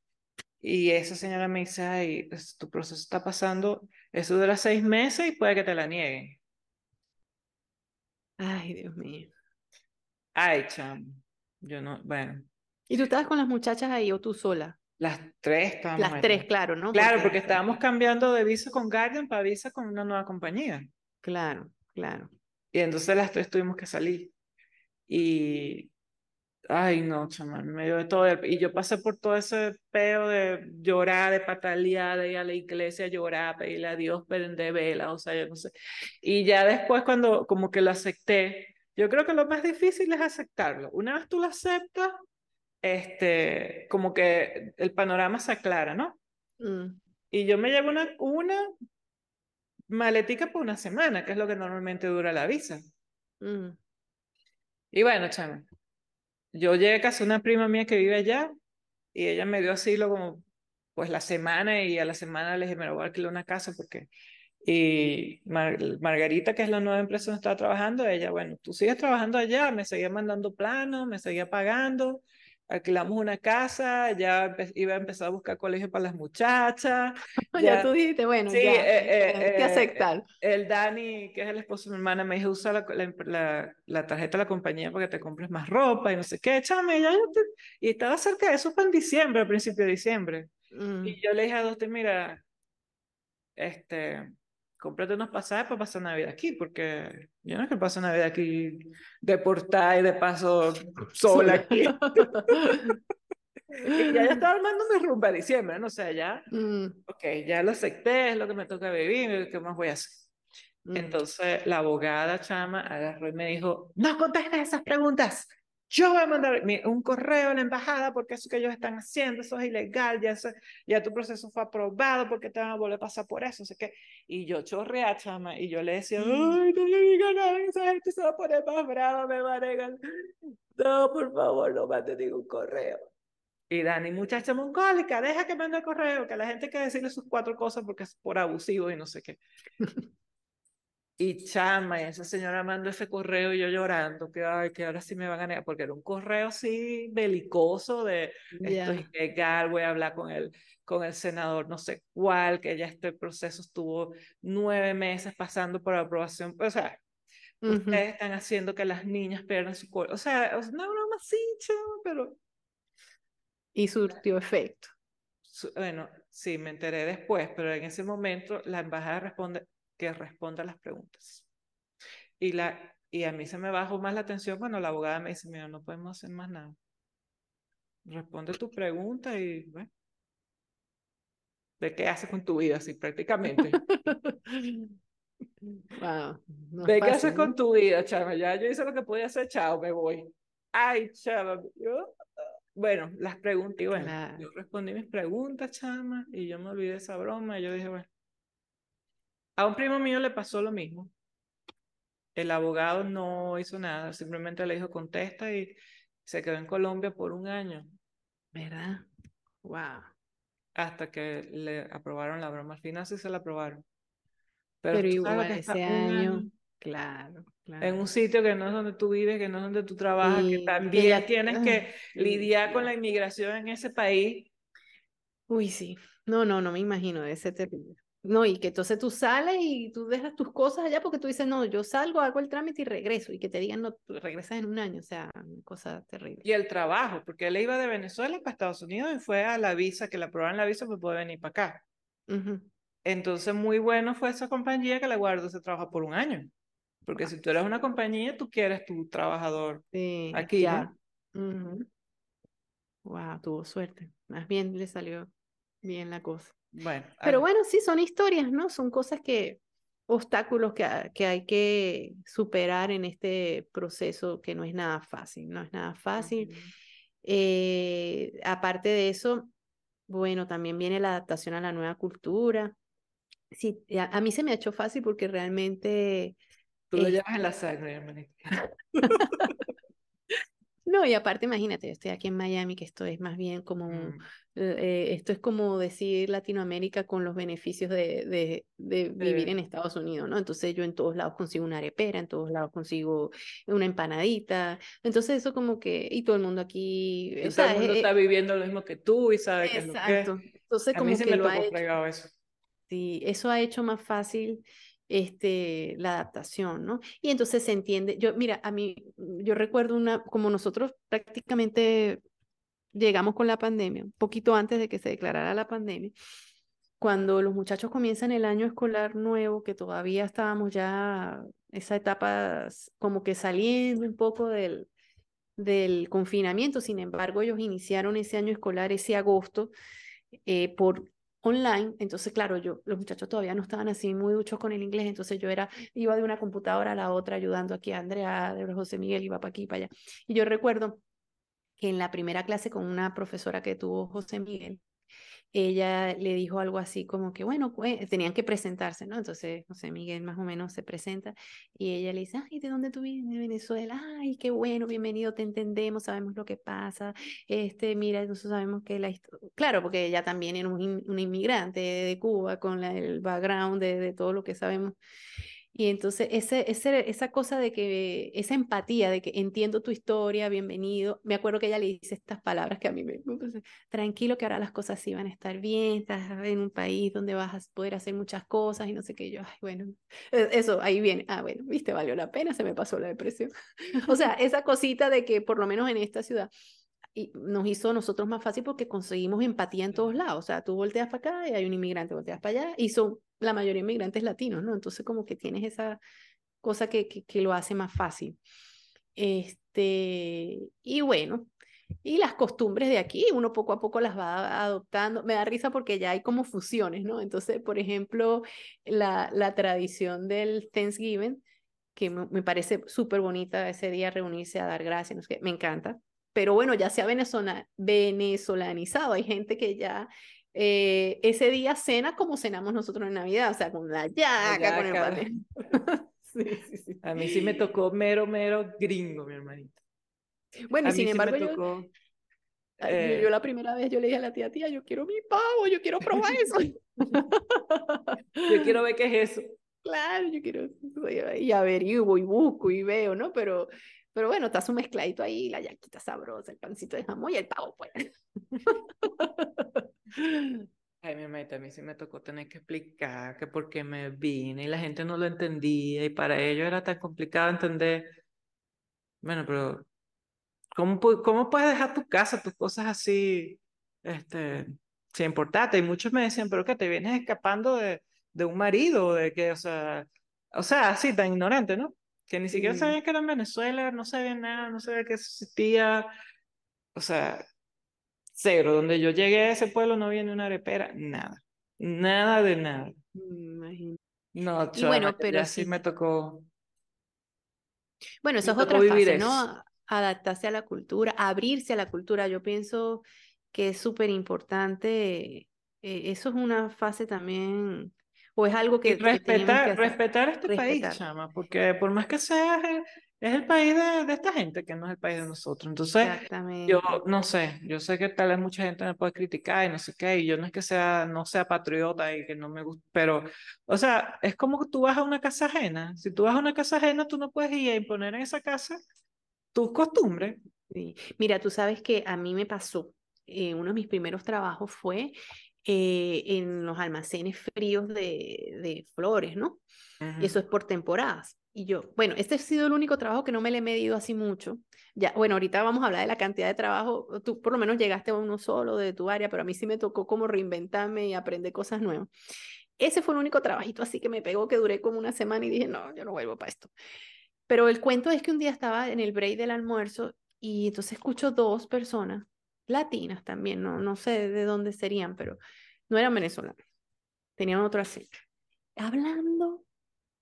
Y esa señora me dice, ay, tu proceso está pasando, eso dura seis meses y puede que te la nieguen. Ay, Dios mío. Ay, chamo. Yo no, bueno. ¿Y tú estabas con las muchachas ahí o tú sola? Las tres estábamos. Las tres, claro, ¿no? Claro, porque, estábamos cambiando de visa con Guardian para visa con una nueva compañía. Claro, claro. Y entonces las tres tuvimos que salir. Y. Ay, no, chamán, medio de todo. Y yo pasé por todo ese peo de llorar, de patalear, de ir a la iglesia, llorar, pedirle a Dios, prender vela, o sea, yo no sé. Y ya después, cuando como que lo acepté, yo creo que lo más difícil es aceptarlo. Una vez tú lo aceptas, este, como que el panorama se aclara, ¿no? Mm. Y yo me llevo una, una maletica por una semana, que es lo que normalmente dura la visa. Mm. Y bueno, chama, yo llegué a de una prima mía que vive allá y ella me dio asilo como pues la semana y a la semana le dije, me voy a alquilar una casa porque... Y Margarita, que es la nueva empresa donde estaba trabajando, ella, bueno, tú sigues trabajando allá, me seguía mandando planos, me seguía pagando, alquilamos una casa, ya iba a empezar a buscar colegio para las muchachas. (laughs) ya, tú dijiste, bueno, ya, eh, eh, que eh, aceptar. El Dani, que es el esposo de mi hermana, me dijo, usa la, la, la, tarjeta de la compañía para que te compres más ropa y no sé qué, échame, ya, y estaba cerca de eso fue en diciembre, a principio de diciembre. Mm. Y yo le dije a Doste, mira, este, cómprate unos pasajes para pasar Navidad aquí, porque yo no es que pase Navidad aquí deportada y de paso sola aquí. (laughs) y ya yo estaba armando mi rumba de diciembre, ¿no? O sea, ya, mm. ok, ya lo acepté, es lo que me toca vivir, ¿qué más voy a hacer? Mm. Entonces la abogada chama agarró y me dijo, no contestes esas preguntas, yo voy a mandar un correo a la embajada porque eso que ellos están haciendo, eso es ilegal, ya, ya tu proceso fue aprobado porque te van a volver a pasar por eso, sé que, y yo chorrea, chama, y yo le decía, ay, no le diga nada, esa gente se va a poner más brava, me va a negar, no, por favor, no mande ningún correo. Y Dani, muchacha mongólica, deja que mande el correo, que la gente que decirle sus cuatro cosas porque es por abusivo y no sé qué. Y chama, y esa señora mandó ese correo y yo llorando, que, ay, que ahora sí me van a negar, porque era un correo así belicoso de esto es ilegal, voy a hablar con el, con el senador no sé cuál, que ya este proceso estuvo nueve meses pasando por aprobación, o sea, ustedes están haciendo que las niñas pierdan su cuerpo, o sea, una broma así, chama, pero... Y surtió efecto. Bueno, sí, me enteré después, pero en ese momento la embajada responde, que responda las preguntas. Y, la, y a mí se me bajó más la atención cuando la abogada me dice, mira, no podemos hacer más nada. Responde tu pregunta y, bueno, ¿de qué haces con tu vida? Así prácticamente. (laughs) Wow, ¿De qué haces con tu vida, chama? Ya yo hice lo que podía hacer, chao, me voy. Ay, chama, yo... Bueno, las preguntas, y bueno, yo respondí mis preguntas, chama, y yo me olvidé de esa broma, y yo dije, bueno, a un primo mío le pasó lo mismo. El abogado no hizo nada, simplemente le dijo contesta y se quedó en Colombia por un año. ¿Verdad? Wow. Hasta que le aprobaron la broma. Al final sí se la aprobaron. Pero, igual ese año, claro, claro. En un sitio que no es donde tú vives, que no es donde tú trabajas, que también ya tienes que lidiar con la inmigración en ese país. Uy, sí. No, no, no me imagino, ese terrible. No, y que entonces tú sales y tú dejas tus cosas allá porque tú dices, no, yo salgo, hago el trámite y regreso, y que te digan, no, tú regresas en un año, o sea, una cosa terrible. Y el trabajo, porque él iba de Venezuela para Estados Unidos y fue a la visa, que le aprobaron la visa, pues puede venir para acá. Entonces, muy bueno fue esa compañía que le guardó ese trabajo por un año. Porque si tú eres una compañía, tú quieres tu trabajador aquí, ya. Wow, tuvo suerte. Más bien le salió bien la cosa. Bueno. Pero bueno, sí, son historias, ¿no? Son cosas que, obstáculos que, que hay que superar en este proceso que no es nada fácil, no es nada fácil. Eh, aparte de eso, bueno, también viene la adaptación a la nueva cultura. Sí, a, mí se me ha hecho fácil porque realmente... Tú lo llevas en la sangre, hermanita. (laughs) (laughs) No, y aparte, imagínate, yo estoy aquí en Miami, que esto es más bien como, mm. eh, esto es como decir Latinoamérica con los beneficios de, de, de vivir en Estados Unidos, ¿no? Entonces yo en todos lados consigo una arepera, en todos lados consigo una empanadita, entonces eso como que, y todo el mundo aquí... Y todo el mundo está viviendo lo mismo que tú y sabe que es lo que... Entonces como que lo ha hecho, eso. Sí, eso ha hecho más fácil este, la adaptación, ¿no? Y entonces se entiende, yo, mira, a mí, yo recuerdo una, como nosotros prácticamente llegamos con la pandemia, un poquito antes de que se declarara la pandemia, cuando los muchachos comienzan el año escolar nuevo, que todavía estábamos ya, esa etapa como que saliendo un poco del, del confinamiento, sin embargo, ellos iniciaron ese año escolar ese agosto eh, por online, entonces claro, yo, los muchachos todavía no estaban así muy duchos con el inglés, entonces yo era, iba de una computadora a la otra ayudando aquí a Andrea, de José Miguel, iba para aquí, para allá. Y yo recuerdo que en la primera clase con una profesora que tuvo José Miguel, ella le dijo algo así como que, bueno, tenían que presentarse, ¿no? Entonces, José Miguel más o menos se presenta y ella le dice, ay, ¿de dónde tú vienes? De Venezuela. Ay, qué bueno, bienvenido, te entendemos, sabemos lo que pasa. Este, mira, nosotros sabemos que la historia, claro, porque ella también era un, inmigrante de Cuba con el background de todo lo que sabemos. Y entonces ese, ese, esa cosa de que, esa empatía de que entiendo tu historia, bienvenido, me acuerdo que ella le dice estas palabras que a mí me, tranquilo que ahora las cosas sí van a estar bien, estás en un país donde vas a poder hacer muchas cosas y no sé qué, yo, ay, bueno, e, eso ahí viene, ah, bueno, viste, valió la pena, se me pasó la depresión. (laughs) o sea, (laughs) esa cosita de que por lo menos en esta ciudad, y nos hizo a nosotros más fácil porque conseguimos empatía en todos lados. O sea, tú volteas para acá y hay un inmigrante, volteas para allá y son la mayoría de inmigrantes latinos, ¿no? Entonces como que tienes esa cosa que, que, lo hace más fácil. Este, y bueno, y las costumbres de aquí, uno poco a poco las va adoptando. Me da risa porque ya hay como fusiones, ¿no? Entonces, por ejemplo, la, la tradición del Thanksgiving, que me, parece súper bonita ese día reunirse a dar gracias, ¿no? me encanta pero bueno, ya se ha venezolanizado. Hay gente que ya eh, ese día cena como cenamos nosotros en Navidad, o sea, con la yaca, con el paté. (laughs) (laughs) sí, sí, sí. A mí sí me tocó mero, mero gringo, mi hermanita. Bueno, sin embargo, yo, eh, yo, la primera vez yo le dije a la tía, tía, yo quiero mi pavo, yo quiero probar (laughs) eso. yo quiero ver qué es eso. Claro, yo quiero, y averiguo y busco y veo, ¿no? Pero pero bueno, está su mezcladito ahí, la yaquita sabrosa, el pancito de jamón y el pavo, pues. (laughs) Ay, mi a mí sí me tocó tener que explicar que por qué me vine y la gente no lo entendía y para ellos era tan complicado entender. Bueno, pero ¿cómo, cómo puedes dejar tu casa, tus cosas así, este, sin importarte? Y muchos me decían, pero que te vienes escapando de, de un marido, de que, o sea, o sea, así tan ignorante, ¿no? Que ni siquiera sabían que era en Venezuela, no sabían nada, no sabía que existía. O sea, cero. Donde yo llegué a ese pueblo no ni una arepera, nada. Nada de nada. No, chaval, bueno, pero así me tocó. Bueno, eso es otra fase, ¿no? Adaptarse a la cultura, abrirse a la cultura. Yo pienso que es súper importante. Eh, eso es una fase también o es algo que, respetar, respetar este país, chama, porque por más que sea es el país de, de, esta gente que no es el país de nosotros. Entonces, yo no sé, yo sé que tal vez mucha gente me puede criticar y no sé qué, y yo no es que sea, no sea patriota y que no me guste, pero, o sea, es como que tú vas a una casa ajena. Si tú vas a una casa ajena, tú no puedes ir a imponer en esa casa tus costumbres. Sí. Mira, tú sabes que a mí me pasó, eh, uno de mis primeros trabajos fue eh, en los almacenes fríos de, de flores, ¿no? Eso es por temporadas. Y yo, bueno, este ha sido el único trabajo que no me le he medido así mucho. Ya, bueno, ahorita vamos a hablar de la cantidad de trabajo. Tú por lo menos llegaste a uno solo de tu área, pero a mí sí me tocó como reinventarme y aprender cosas nuevas. Ese fue el único trabajito así que me pegó, que duré como una semana y dije, no, yo no vuelvo para esto. Pero el cuento es que un día estaba en el break del almuerzo y entonces escucho dos personas, latinas también, no, no sé de dónde serían, pero no eran venezolanas, tenían otro acento, hablando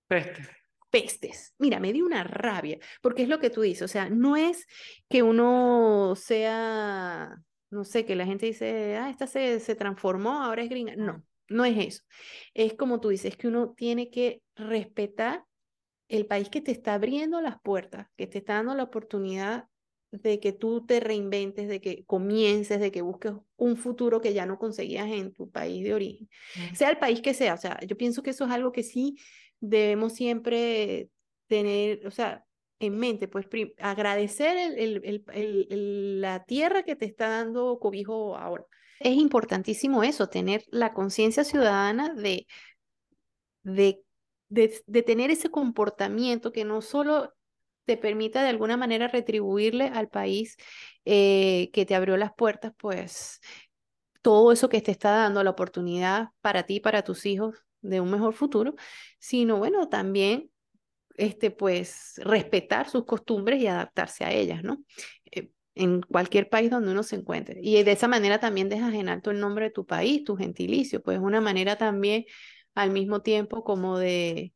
pestes. Pestes. Mira, me dio una rabia, porque es lo que tú dices, o sea, no es que uno sea, no sé, que la gente dice, ah, esta se, se transformó, ahora es gringa. No, no es eso. Es como tú dices, que uno tiene que respetar el país que te está abriendo las puertas, que te está dando la oportunidad de que tú te reinventes, de que comiences, de que busques un futuro que ya no conseguías en tu país de origen, sea el país que sea. O sea, yo pienso que eso es algo que sí debemos siempre tener, o sea, en mente, pues agradecer el, el, la tierra que te está dando cobijo ahora. Es importantísimo eso, tener la conciencia ciudadana de, de, de, tener ese comportamiento que no solo te permita de alguna manera retribuirle al país eh, que te abrió las puertas, pues todo eso que te está dando la oportunidad para ti, para tus hijos de un mejor futuro, sino bueno, también este, pues respetar sus costumbres y adaptarse a ellas, ¿no? Eh, en cualquier país donde uno se encuentre. Y de esa manera también dejas en alto el nombre de tu país, tu gentilicio, pues una manera también al mismo tiempo como de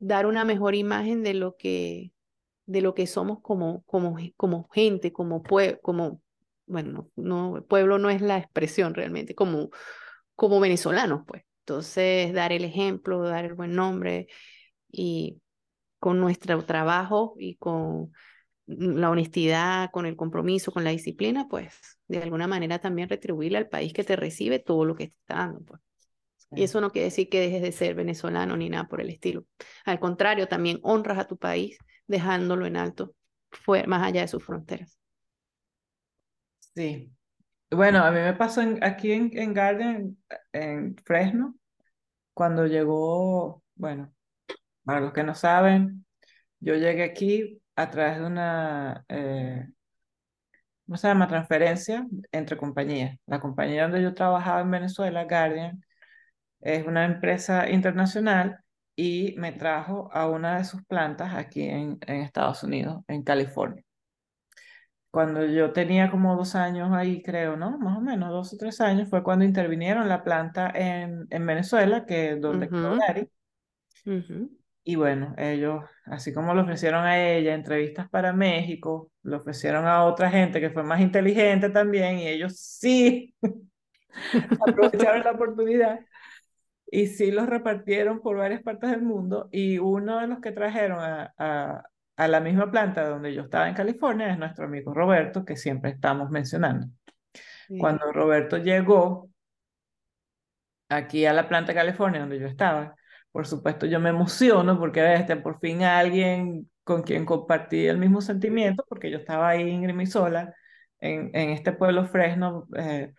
dar una mejor imagen de lo que, de lo que somos como, como, como gente, como, pueblo, como bueno, no, pueblo no es la expresión realmente, como, como venezolanos, pues. Entonces, dar el ejemplo, dar el buen nombre y con nuestro trabajo y con la honestidad, con el compromiso, con la disciplina, pues de alguna manera también retribuirle al país que te recibe todo lo que está dando. Pues. Y eso no quiere decir que dejes de ser venezolano ni nada por el estilo. Al contrario, también honras a tu país dejándolo en alto, fue, más allá de sus fronteras. Sí. Bueno, a mí me pasó aquí en, en Garden, en Fresno, cuando llegó, bueno, para los que no saben, yo llegué aquí a través de una, eh, ¿cómo se llama? Transferencia entre compañías. La compañía donde yo trabajaba en Venezuela, Guardian, es una empresa internacional y me trajo a una de sus plantas aquí en, en Estados Unidos, en California. Cuando yo tenía como dos años ahí, creo, ¿no? Más o menos, dos o tres años, fue cuando intervinieron la planta en, en Venezuela, que es donde uh Y bueno, ellos, así como le ofrecieron a ella entrevistas para México, le ofrecieron a otra gente que fue más inteligente también, y ellos sí (laughs) aprovecharon la (laughs) oportunidad y sí los repartieron por varias partes del mundo y uno de los que trajeron a, a, a, la misma planta donde yo estaba en California es nuestro amigo Roberto, que siempre estamos mencionando. Cuando Roberto llegó aquí a la planta de California donde yo estaba, por supuesto yo me emociono porque este, por fin alguien con quien compartí el mismo sentimiento, porque yo estaba ahí íngreme y sola en, en este pueblo Fresno. Eh,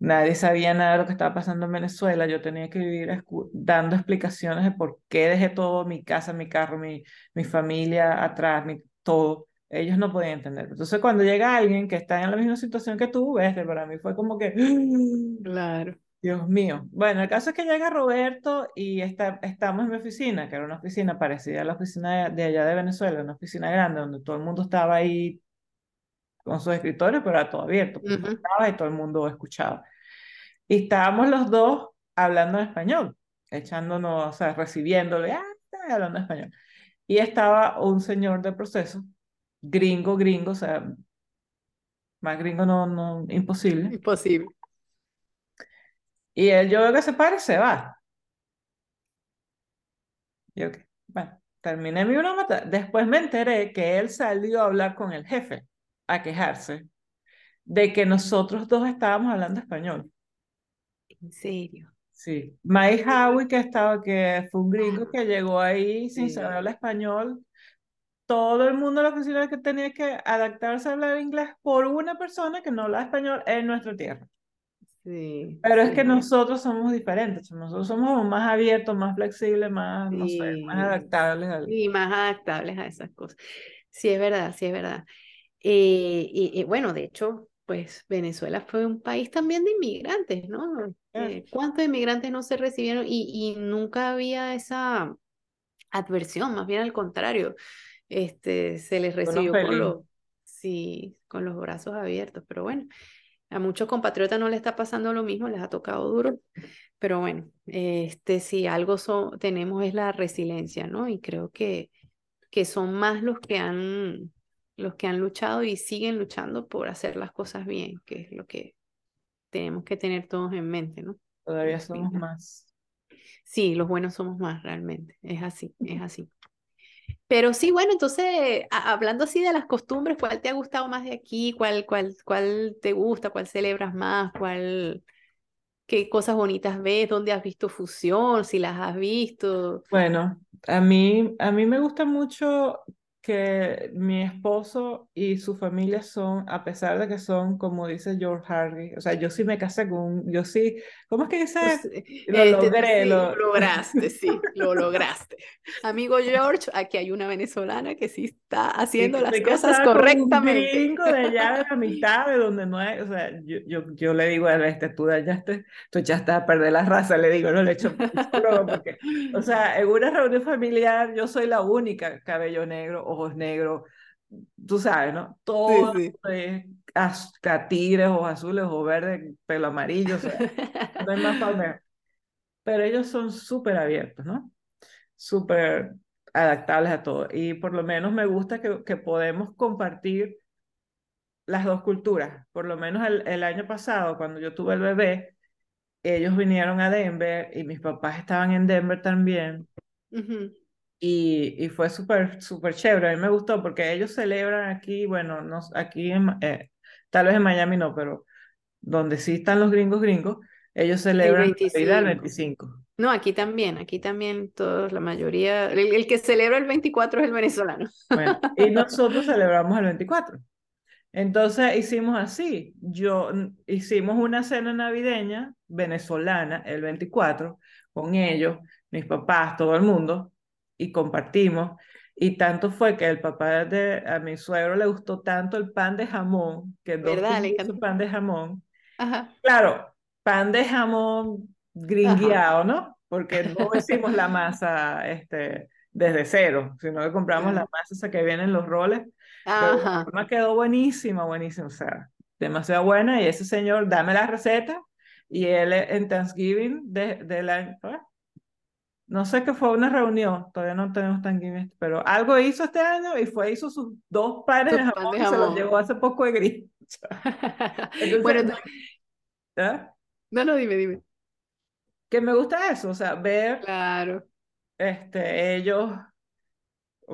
Nadie sabía nada de lo que estaba pasando en Venezuela. Yo tenía que vivir dando explicaciones de por qué dejé todo, mi casa, mi carro, mi, mi familia atrás, mi, todo. Ellos no podían entender. Entonces, cuando llega alguien que está en la misma situación que tú, ves, para mí fue como que... (gasps) Claro. Dios mío. Bueno, el caso es que llega Roberto y está, estamos en mi oficina, que era una oficina parecida a la oficina de, allá de Venezuela, una oficina grande donde todo el mundo estaba ahí con sus escritores, pero era todo abierto, y todo el mundo escuchaba. Y estábamos los dos hablando en español, echándonos, o sea, recibiéndole, ah, hablando en español. Y estaba un señor de proceso, gringo, gringo, o sea, más gringo no, no, imposible. Imposible. Y él, yo veo que se para y se va. Y ok, bueno, terminé mi broma. Después me enteré que él salió a hablar con el jefe a quejarse de que nosotros dos estábamos hablando español. ¿En serio? Sí. Mike Howie, que estaba, que fue un gringo que llegó ahí sin saber hablar español. Todo el mundo la oficina que tenía que adaptarse a hablar inglés por una persona que no habla español en nuestra tierra. Sí, Pero es que nosotros somos diferentes, nosotros somos más abiertos, más flexibles, más, no sé, más adaptables. Al... Y más adaptables a esas cosas. Sí, es verdad, sí, es verdad. Eh, y, bueno, de hecho, pues Venezuela fue un país también de inmigrantes, ¿no? Eh, ¿Cuántos inmigrantes no se recibieron? Y, y nunca había esa adversión, más bien al contrario, este, se les recibió con los, sí, con los brazos abiertos, pero bueno, a muchos compatriotas no les está pasando lo mismo, les ha tocado duro, pero bueno, este, si algo tenemos es la resiliencia, ¿no? Y creo que, que son más los que han los que han luchado y siguen luchando por hacer las cosas bien, que es lo que tenemos que tener todos en mente, ¿no? Todavía somos más. Sí, los buenos somos más realmente, es así, es así. Pero sí, bueno, entonces, hablando así de las costumbres, ¿cuál te ha gustado más de aquí? ¿Cuál, cuál, cuál te gusta? ¿Cuál celebras más? ¿Cuál, qué cosas bonitas ves? ¿Dónde has visto fusión? Si las has visto. Bueno, a mí, a mí me gusta mucho que mi esposo y su familia son, a pesar de que son, como dice George Hardy, o sea, yo sí me casé con, yo sí, ¿cómo es que dice? lo este, logré. lo... lograste, sí, lo lograste. Amigo George, aquí hay una venezolana que sí está haciendo las cosas correctamente. Con un de allá de la mitad, de donde no hay, o sea, yo, yo, yo le digo a él, este, tú ya, estás, tú ya estás a perder la raza, le digo, no le echo porque, o sea, en una reunión familiar yo soy la única cabello negro ojos negros, tú sabes, ¿no? Todo sí, tigres, ojos azules, ojos verdes, pelo amarillo, o sea, (laughs) no hay más Pero ellos son súper abiertos, ¿no? Súper adaptables a todo. Y por lo menos me gusta que, que podemos compartir las dos culturas. Por lo menos el, el, año pasado, cuando yo tuve el bebé, ellos vinieron a Denver y mis papás estaban en Denver también. Y, y fue súper, súper chévere. A mí me gustó porque ellos celebran aquí, bueno, no, aquí en, eh, tal vez en Miami no, pero donde sí están los gringos gringos, ellos celebran el 25. No, aquí también, aquí también todos, la mayoría, el, que celebra el 24 es el venezolano. Bueno, y (laughs) nosotros celebramos el 24. Entonces hicimos así, yo hicimos una cena navideña venezolana el 24 con ellos, mis papás, todo el mundo, y compartimos. Y tanto fue que el papá de a mi suegro le gustó tanto el pan de jamón, que ¿verdad? Le pan de jamón. Ajá. Claro, pan de jamón gringueado, ¿no? Porque no (laughs) hicimos la masa este, desde cero, sino que compramos la masa esa que viene en los roles. Ajá. me quedó buenísima, buenísima, o sea, demasiado buena. Y ese señor, dame la receta. Y él en Thanksgiving de, de la, no sé qué fue una reunión, todavía no tenemos tan guinness, pero algo hizo este año y fue, hizo sus dos panes de jamón, y se los llevó hace poco de gris. (laughs) bueno, ¿eh? no, no, dime, dime. Que me gusta eso, o sea, ver claro. este, ellos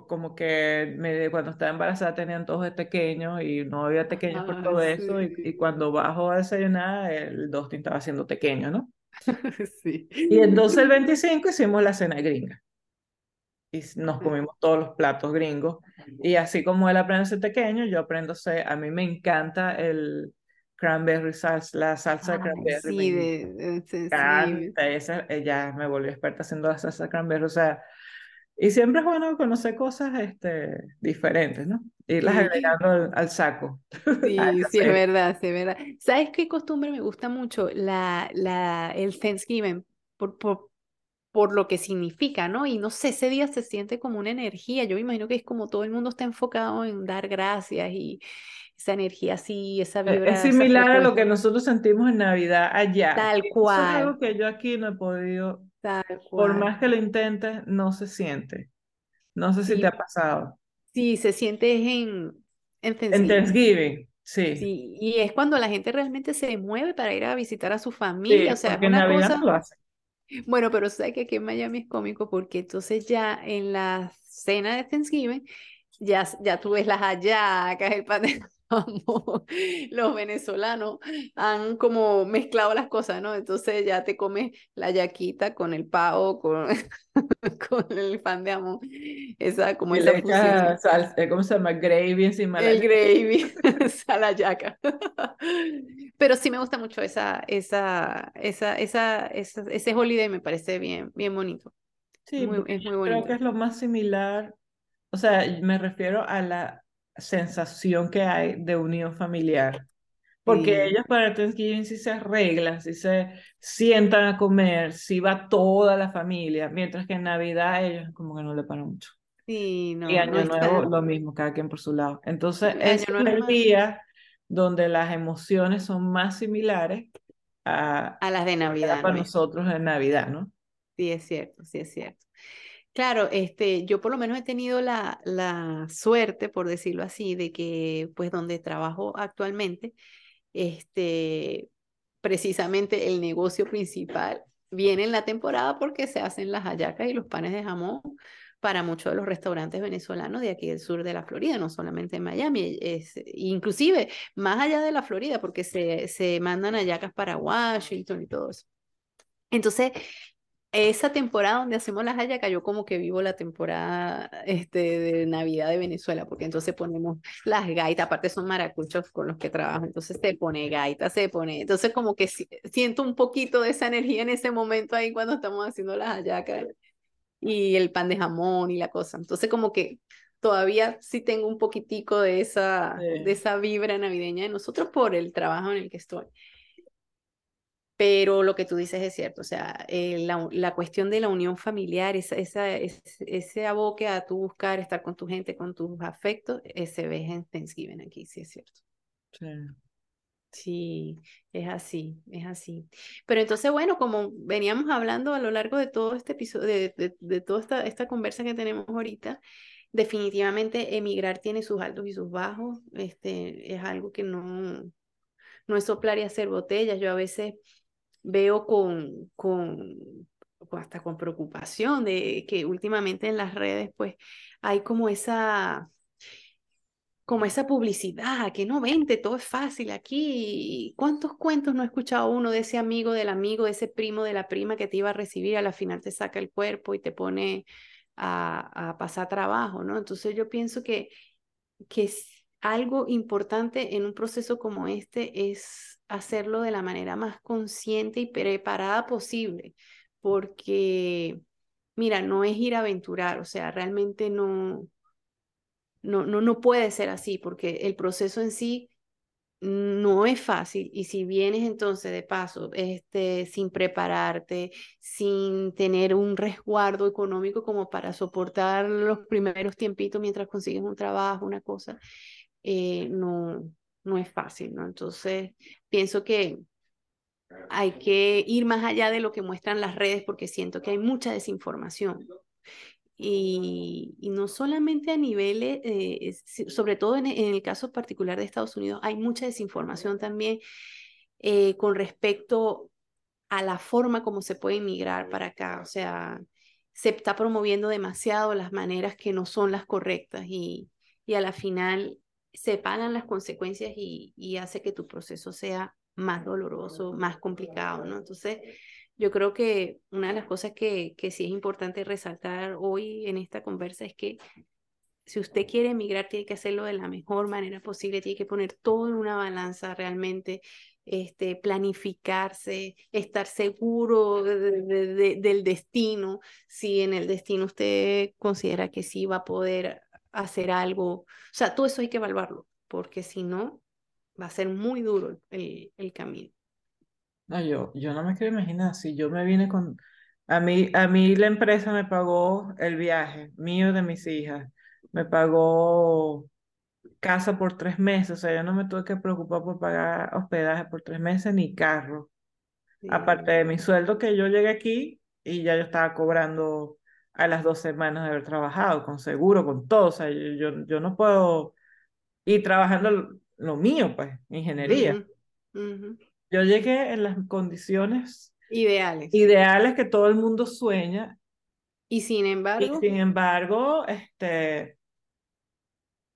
como que me, cuando estaba embarazada tenían todos de pequeños y no había pequeños por todo eso y, y, cuando bajo a desayunar el Dustin estaba haciendo pequeño, ¿no? (laughs) sí. Y entonces el 25 hicimos la cena gringa. Y nos comimos todos los platos gringos. Y así como él aprende a ser pequeño, yo aprendo a ser, a mí me encanta el cranberry salsa, la salsa de cranberry. Sí, de, Esa, ella me volvió experta haciendo la salsa de cranberry. O sea, y siempre es bueno conocer cosas este, diferentes, ¿no? Irlas agregando al, saco. (laughs) Sí, sí, es verdad, sí, es verdad. ¿Sabes qué costumbre me gusta mucho? La, la, el Thanksgiving, por, por, por lo que significa, ¿no? Y no sé, ese día se siente como una energía. Yo me imagino que es como todo el mundo está enfocado en dar gracias y esa energía así, esa e, vibra. Es similar a lo que nosotros sentimos en Navidad allá. Tal cual. es algo que yo aquí no he podido por más que lo intentes, no se siente. No sé si te ha pasado. Sí, se siente en, en Thanksgiving. En Thanksgiving, sí. sí. Y es cuando la gente realmente se mueve para ir a visitar a su familia. o sea, una Navidad cosa... Bueno, pero sé que aquí en Miami es cómico porque entonces ya en la cena de Thanksgiving ya, ya tú ves las hallacas, el pan de... (laughs) los venezolanos han como mezclado las cosas, ¿no? Entonces ya te comes la yaquita con el pavo, con, (laughs) con el pan de jamón, esa como esa eh, ¿Cómo se llama? Gravy encima El (laughs) gravy, esa la yaca. Pero sí me gusta mucho esa, esa, esa, esa, ese holiday, me parece bien, bien bonito. Sí, es muy bonito. Creo que es lo más similar, o sea, me refiero a la sensación que hay de unión familiar. Porque ellos para Thanksgiving sí se arreglan, sí se sientan a comer, sí va toda la familia, mientras que en Navidad ellos como que no le paran mucho. Sí, no, y Año Nuevo lo mismo, cada quien por su lado. Entonces, es el día donde las emociones son más similares a, a las de Navidad. Para nosotros en Navidad, ¿no? Sí, es cierto, sí, es cierto. Claro, este, yo por lo menos he tenido la, la suerte, por decirlo así, de que pues donde trabajo actualmente, este, precisamente el negocio principal viene en la temporada porque se hacen las hallacas y los panes de jamón para muchos de los restaurantes venezolanos de aquí del sur de la Florida, no solamente en Miami, es, inclusive más allá de la Florida, porque se, se mandan hallacas para Washington y todo eso. Entonces, esa temporada donde hacemos las hallacas, yo como que vivo la temporada este, de Navidad de Venezuela, porque entonces ponemos las gaitas, aparte son maracuchos con los que trabajo, entonces se pone gaita, se pone, entonces como que siento un poquito de esa energía en ese momento ahí cuando estamos haciendo las hallacas y el pan de jamón y la cosa, entonces como que todavía sí tengo un poquitico de esa, de esa vibra navideña de nosotros por el trabajo en el que estoy. Pero lo que tú dices es cierto, o sea, eh, la, la, cuestión de la unión familiar, esa, esa, ese, aboque a tú buscar estar con tu gente, con tus afectos, eh, se ve en Thanksgiving aquí, sí es cierto. Sí. Sí, es así, es así. Pero entonces, bueno, como veníamos hablando a lo largo de todo este episodio, de, de, de toda esta, esta conversa que tenemos ahorita, definitivamente emigrar tiene sus altos y sus bajos. Este, es algo que no, no es soplar y hacer botellas. Yo a veces veo con, con, hasta con preocupación de que últimamente en las redes pues hay como esa como esa publicidad, que no vente, todo es fácil aquí. ¿Cuántos cuentos no ha escuchado uno de ese amigo del amigo, de ese primo de la prima que te iba a recibir, a la final te saca el cuerpo y te pone a, a pasar trabajo, ¿no? Entonces yo pienso que, que algo importante en un proceso como este es hacerlo de la manera más consciente y preparada posible, porque, mira, no es ir a aventurar, o sea, realmente no, no, no, no puede ser así, porque el proceso en sí no es fácil y si vienes entonces de paso este sin prepararte, sin tener un resguardo económico como para soportar los primeros tiempitos mientras consigues un trabajo, una cosa, eh, no, no es fácil, ¿no? Entonces, pienso que hay que ir más allá de lo que muestran las redes porque siento que hay mucha desinformación. Y, no solamente a niveles, eh, sobre todo en, el caso particular de Estados Unidos, hay mucha desinformación también eh, con respecto a la forma como se puede inmigrar para acá. O sea, se está promoviendo demasiado las maneras que no son las correctas y, y a la final se pagan las consecuencias y, y, hace que tu proceso sea más doloroso, más complicado, ¿no? Entonces, yo creo que una de las cosas que, que sí es importante resaltar hoy en esta conversa es que si usted quiere emigrar, tiene que hacerlo de la mejor manera posible, tiene que poner todo en una balanza realmente, este, planificarse, estar seguro del destino, si en el destino usted considera que sí va a poder hacer algo. O sea, todo eso hay que evaluarlo, porque si no, va a ser muy duro el, el camino. No, yo, yo no me quiero imaginar, si yo me vine con... A mí, a mí la empresa me pagó el viaje mío de mis hijas, me pagó casa por tres meses, o sea, yo no me tuve que preocupar por pagar hospedaje por tres meses ni carro. Aparte de mi sueldo que yo llegué aquí y ya yo estaba cobrando a las dos semanas de haber trabajado, con seguro, con todo. O sea, yo, yo no puedo ir trabajando lo, mío, pues, ingeniería. Yo llegué en las condiciones ideales. Ideales que todo el mundo sueña. Y sin embargo. Y sin embargo, este,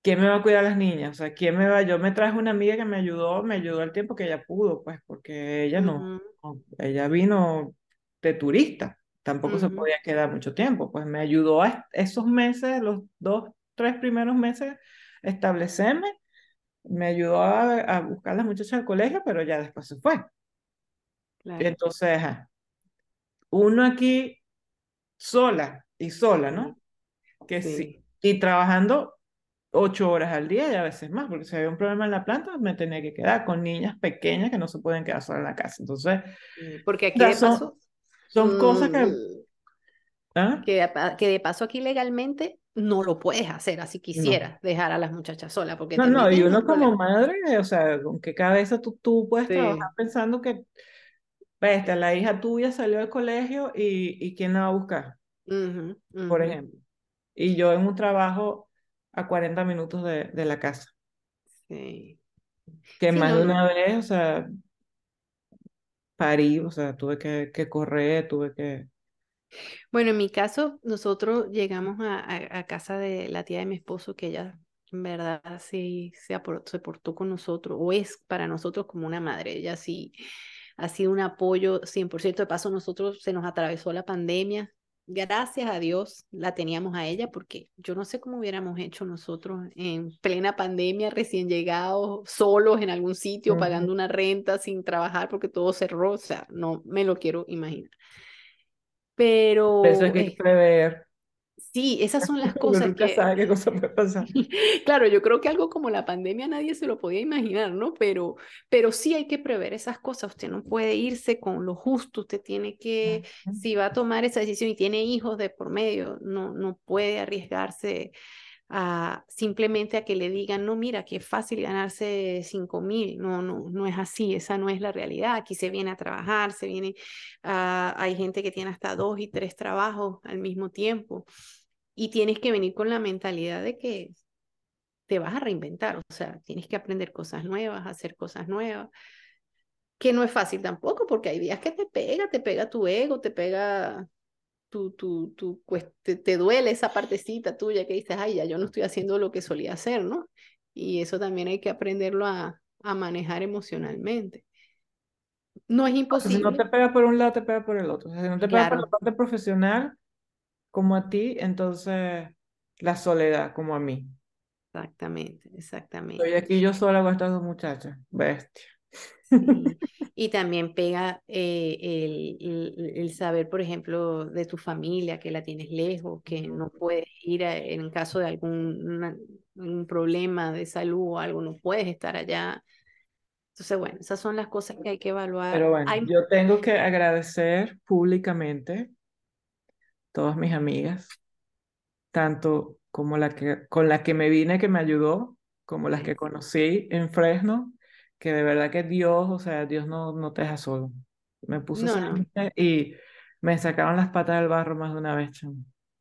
¿quién me va a cuidar a las niñas? O sea, ¿quién me va? Yo me traje una amiga que me ayudó, me ayudó el tiempo que ella pudo, pues, porque ella no, ella vino de turista, tampoco se podía quedar mucho tiempo, pues me ayudó a esos meses, los dos, tres primeros meses, establecerme, me ayudó a, buscar a las muchachas al colegio, pero ya después se fue. Entonces, uno aquí sola y sola, ¿no? Que sí. Y trabajando ocho horas al día y a veces más, porque si había un problema en la planta, me tenía que quedar con niñas pequeñas que no se pueden quedar solas en la casa. Entonces, porque aquí de paso, son, cosas que, ¿ah? que, que, de paso aquí legalmente no lo puedes hacer así quisieras dejar a las muchachas solas. Porque no, no, y uno como madre, o sea, con qué cabeza tú, tú puedes trabajar pensando que Veste, la hija tuya salió del colegio y, y ¿quién la va a buscar? Por ejemplo. Y yo en un trabajo a 40 minutos de, de la casa. Sí. Que más de una vez, o sea, parí, o sea, tuve que, que, correr, tuve que... Bueno, en mi caso, nosotros llegamos a, a, casa de la tía de mi esposo, que ella en verdad sí se, se portó con nosotros, o es para nosotros como una madre. Ella sí ha sido un apoyo 100%. De paso, nosotros se nos atravesó la pandemia. Gracias a Dios la teníamos a ella porque yo no sé cómo hubiéramos hecho nosotros en plena pandemia, recién llegados, solos en algún sitio, pagando una renta sin trabajar porque todo cerró. O sea, no me lo quiero imaginar. Pero... Eso hay que prever. Sí, esas son las (laughs) cosas que... sabe qué cosa puede pasar. (laughs) claro, yo creo que algo como la pandemia nadie se lo podía imaginar, ¿no? Pero, pero sí hay que prever esas cosas. Usted no puede irse con lo justo, usted tiene que, si va a tomar esa decisión y tiene hijos de por medio, no, no puede arriesgarse a simplemente a que le digan, no, mira, qué fácil ganarse cinco mil. No, no, no es así, esa no es la realidad. Aquí se viene a trabajar, se viene, a, hay gente que tiene hasta dos y tres trabajos al mismo tiempo y tienes que venir con la mentalidad de que te vas a reinventar, o sea, tienes que aprender cosas nuevas, hacer cosas nuevas, que no es fácil tampoco, porque hay días que te pega, te pega tu ego, te pega tu, tu, tu, pues, te, duele esa partecita tuya que dices, ay, ya yo no estoy haciendo lo que solía hacer, ¿no? Y eso también hay que aprenderlo a, a manejar emocionalmente. No es imposible. Si no te pega por un lado, te pega por el otro. si no te pega por la parte profesional, como a ti, entonces la soledad como a mí. Exactamente, exactamente. Estoy aquí yo sola con estas dos muchachas, bestia. (laughs) Y también pega eh, el, el, saber, por ejemplo, de tu familia, que la tienes lejos, que no puedes ir en caso de algún problema de salud o algo, no puedes estar allá. Entonces, bueno, esas son las cosas que hay que evaluar. Pero bueno, yo tengo que agradecer públicamente todas mis amigas, tanto como la que, con la que me vine que me ayudó, como las que conocí en Fresno, que de verdad que Dios, o sea, Dios no, no te deja solo. Me puso y me sacaron las patas del barro más de una vez.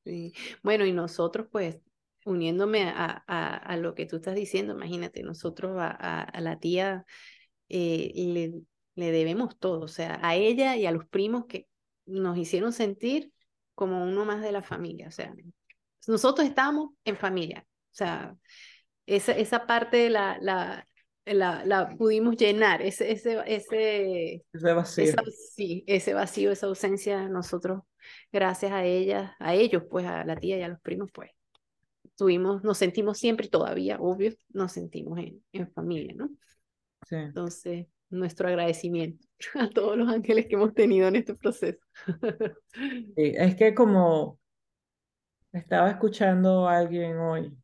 Sí. Bueno, y nosotros pues uniéndome a, a, a, lo que tú estás diciendo, imagínate, nosotros a, a la tía eh, le, le debemos todo, o sea, a ella y a los primos que nos hicieron sentir como uno más de la familia. O sea, nosotros estamos en familia. O sea, esa, esa parte la, la, la, la pudimos llenar, ese, ese, ese, ese vacío. sí, ese vacío, esa ausencia, nosotros, gracias a ella, a ellos, pues a la tía y a los primos, pues tuvimos, nos sentimos siempre todavía, obvio, nos sentimos en, en familia, ¿no? Sí. Entonces, nuestro agradecimiento (laughs) a todos los ángeles que hemos tenido en este proceso. (laughs) es que como estaba escuchando a alguien hoy,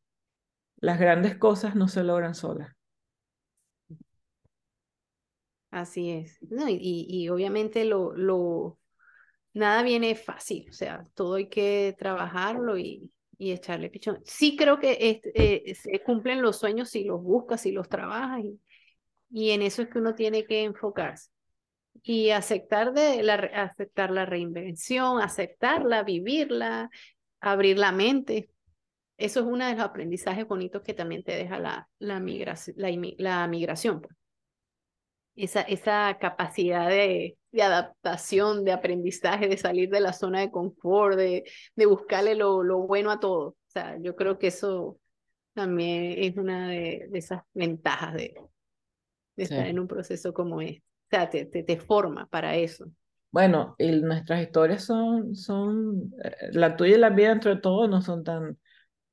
las grandes cosas no se logran solas. Así es. No, y, y, obviamente lo, lo, nada viene fácil, o sea, todo hay que trabajarlo y, y echarle pichón. Sí creo que eh, se cumplen los sueños si los buscas, si los trabajas y, y en eso es que uno tiene que enfocarse. Y aceptar, de la, aceptar la reinvención, aceptarla, vivirla, abrir la mente. Eso es uno de los aprendizajes bonitos que también te deja la, la, migración, la. Pues. Esa, esa capacidad de, de, adaptación, de aprendizaje, de salir de la zona de confort, de, de buscarle lo, lo bueno a todo. O sea, yo creo que eso también es una de, esas ventajas de, estar en un proceso como este. O sea, te, te, te forma para eso. Bueno, y nuestras historias son, son, eh, la tuya y la mía entre todos no son tan,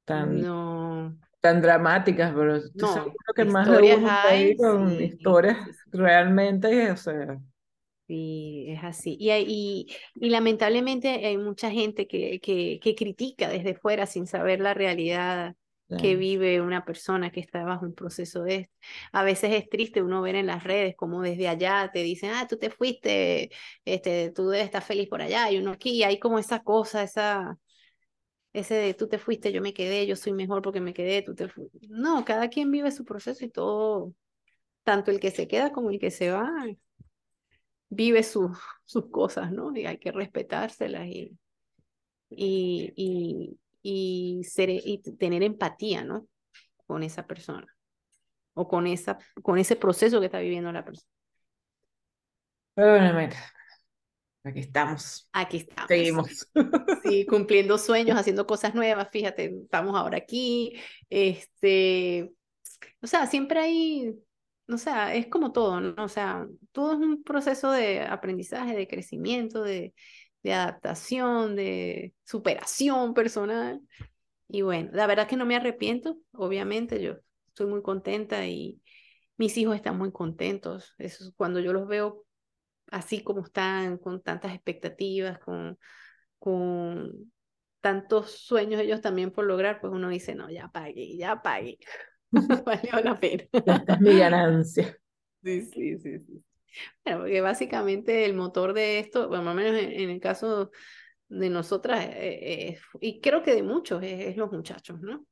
tan, no. tan dramáticas, pero estoy no, seguro que más de uno hay, con historias realmente, o sea. Sí, es así. Y, y, y, lamentablemente hay mucha gente que, que, que critica desde fuera sin saber la realidad que vive una persona que está bajo un proceso de esto. A veces es triste uno ver en las redes como desde allá te dicen, ah, tú te fuiste, este, tú debes estar feliz por allá, y uno aquí, hay como esa cosa, esa, ese de tú te fuiste, yo me quedé, yo soy mejor porque me quedé, tú te fuiste. No, cada quien vive su proceso y todo, tanto el que se queda como el que se va, vive sus cosas, ¿no? Y hay que respetárselas y, y, y, y, ser, y tener empatía, ¿no? Con esa persona o con, esa, con ese proceso que está viviendo la persona. Bueno, aquí estamos. Aquí estamos. Seguimos. Sí, cumpliendo sueños, haciendo cosas nuevas, fíjate, estamos ahora aquí, este, o sea, siempre hay, o sea, es como todo, ¿no? O sea, todo es un proceso de aprendizaje, de crecimiento, de, de adaptación, de superación personal. Y bueno, la verdad que no me arrepiento, obviamente, yo estoy muy contenta y mis hijos están muy contentos. Eso cuando yo los veo así como están, con tantas expectativas, con, con tantos sueños ellos también por lograr, pues uno dice, no, ya pagué, ya pagué. (laughs) (laughs) Valió la pena. Esta es mi ganancia. Sí, sí, sí, sí. Bueno, porque básicamente el motor de esto, bueno, más o menos en, el caso de nosotras, eh, eh, y creo que de muchos, es, los muchachos, ¿no?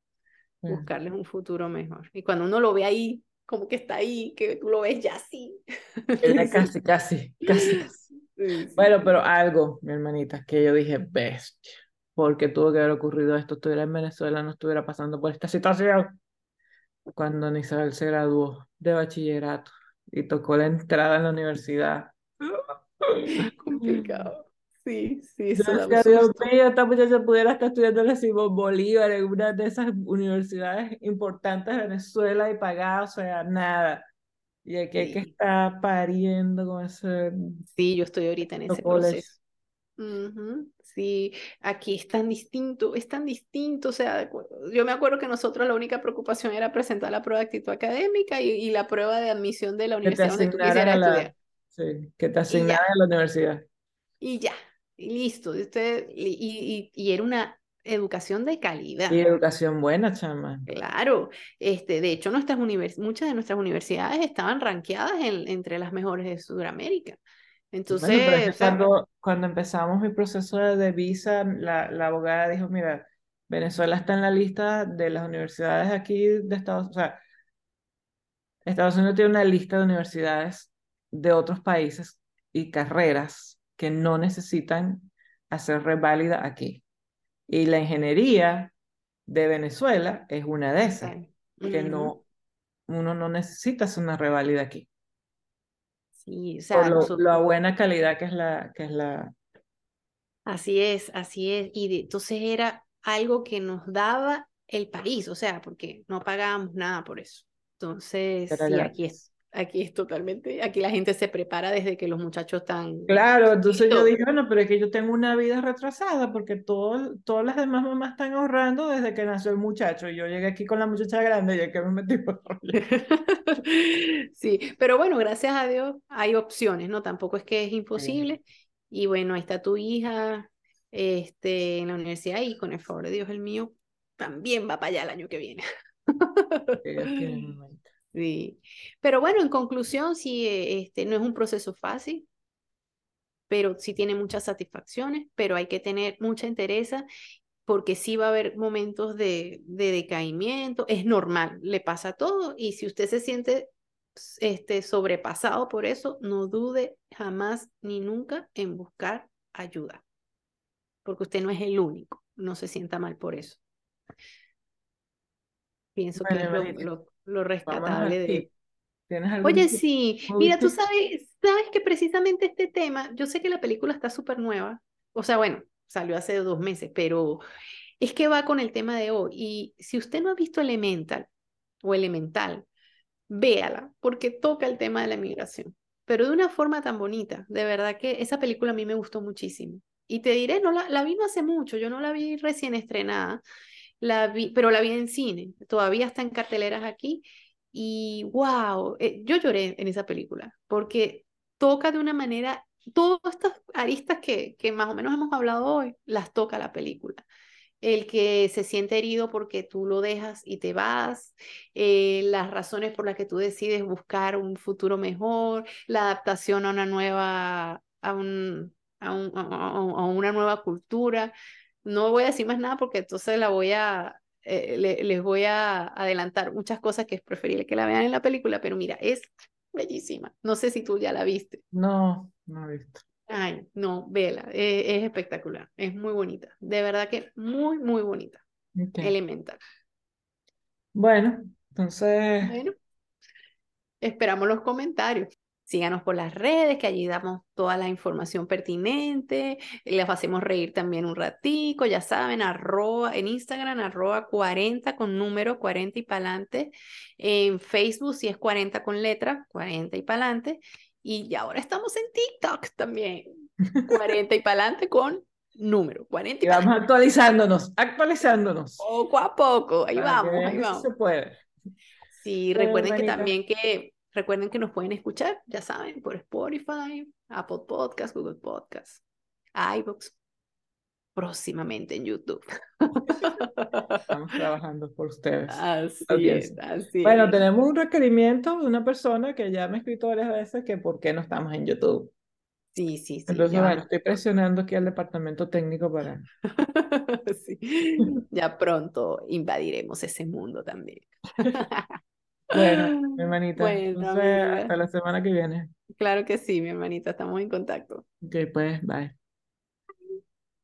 Buscarles un futuro mejor. Y cuando uno lo ve ahí, como que está ahí, que tú lo ves ya así. casi, casi, casi. (laughs) Bueno, pero algo, mi hermanita, que yo dije, best, porque tuvo que haber ocurrido esto, estuviera en Venezuela, no estuviera pasando por esta situación. Cuando Isabel se graduó de bachillerato y tocó la entrada en la universidad. (laughs) Complicado. Sí, sí, eso Dios mío, esta muchacha pudiera estar estudiando en Simón Bolívar, en una de esas universidades importantes de Venezuela y pagada, o sea, nada. Y aquí hay que estar pariendo con ese. Sí, yo estoy ahorita en ese proceso. Sí, aquí es tan distinto, es tan distinto. O sea, yo me acuerdo que nosotros la única preocupación era presentar la prueba de actitud académica y, la prueba de admisión de la universidad donde tú quisieras estudiar. Sí, que te asignara a la universidad. Y ya, y listo. Usted, y, y, era una educación de calidad. Y educación buena, chama. Claro, este, de hecho nuestras univers muchas de nuestras universidades estaban ranqueadas entre las mejores de Sudamérica. Entonces, cuando, empezamos mi proceso de visa, la, la, abogada dijo, mira, Venezuela está en la lista de las universidades aquí de Estados Unidos, o sea, Estados Unidos tiene una lista de universidades de otros países y carreras que no necesitan hacer reválida aquí. Y la ingeniería de Venezuela es una de esas, que no, uno no necesita hacer una reválida aquí. Sí, o sea, Por lo, buena calidad que es la, que es la. Así es, así es. Y entonces era algo que nos daba el país, o sea, porque no pagábamos nada por eso. Entonces, sí, aquí es, aquí es totalmente, aquí la gente se prepara desde que los muchachos están... Claro, entonces yo dije, bueno, pero es que yo tengo una vida retrasada porque todo, todas las demás mamás están ahorrando desde que nació el muchacho. Y yo llegué aquí con la muchacha grande y que me metí por (laughs) Sí, pero bueno, gracias a Dios hay opciones, ¿no? Tampoco es que es imposible. Y bueno, ahí está tu hija este, en la universidad y con el favor de Dios el mío también va para allá el año que viene. (laughs) Sí. Pero bueno, en conclusión, sí, eh, este, no es un proceso fácil, pero sí tiene muchas satisfacciones, pero hay que tener mucha entereza porque sí va a haber momentos de, de decaimiento, es normal, le pasa todo y si usted se siente este, sobrepasado por eso, no dude jamás ni nunca en buscar ayuda, porque usted no es el único, no se sienta mal por eso. Pienso que es lo, lo rescatable de... Oye, sí, mira, tú sabes, sabes que precisamente este tema, yo sé que la película está súper nueva, o sea, bueno, salió hace dos meses, pero es que va con el tema de hoy. Y si usted no ha visto Elemental o Elemental, véala, porque toca el tema de la migración, pero de una forma tan bonita. De verdad que esa película a mí me gustó muchísimo. Y te diré, no la, la vi no hace mucho, yo no la vi recién estrenada, la vi, pero la vi en cine, todavía está en carteleras aquí. Y wow, eh, yo lloré en esa película, porque toca de una manera, todas estas aristas que, que más o menos hemos hablado hoy, las toca la película el que se siente herido porque tú lo dejas y te vas, eh, las razones por las que tú decides buscar un futuro mejor, la adaptación a una nueva, a, un, a, una nueva cultura. No voy a decir más nada porque entonces la voy a, eh, les voy a adelantar muchas cosas que es preferible que la vean en la película, pero mira, es bellísima. No sé si tú ya la viste. No, no he visto. Ay, no, vela, e, es, espectacular, es muy bonita, de verdad que muy, muy bonita, elemental. Bueno, entonces... Bueno, esperamos los comentarios. Síganos por las redes, que allí damos toda la información pertinente, les hacemos reír también un ratico, ya saben, arroba, en Instagram, arroba 40 con número 40 y pa'lante, en Facebook si es 40 con letra, 40 y pa'lante, y ahora estamos en TikTok también. 40 y para adelante con número. 40 y, vamos actualizándonos, actualizándonos. Poco a poco, ahí vamos, ahí vamos. Se puede. Sí, recuerden que también que recuerden que nos pueden escuchar, ya saben, por Spotify, Apple Podcasts, Google Podcasts, iBooks, próximamente en YouTube. Estamos trabajando por ustedes. Así es, así Bueno, tenemos un requerimiento de una persona que ya me ha escrito varias veces que por qué no estamos en YouTube. Sí, sí, sí. Entonces, bueno, estoy presionando aquí al departamento técnico para... (laughs) sí. Ya pronto invadiremos ese mundo también. (laughs) bueno, (gasps) mi hermanita. hasta la semana que viene. Claro que sí, mi hermanita, estamos en contacto. Ok, pues, bye.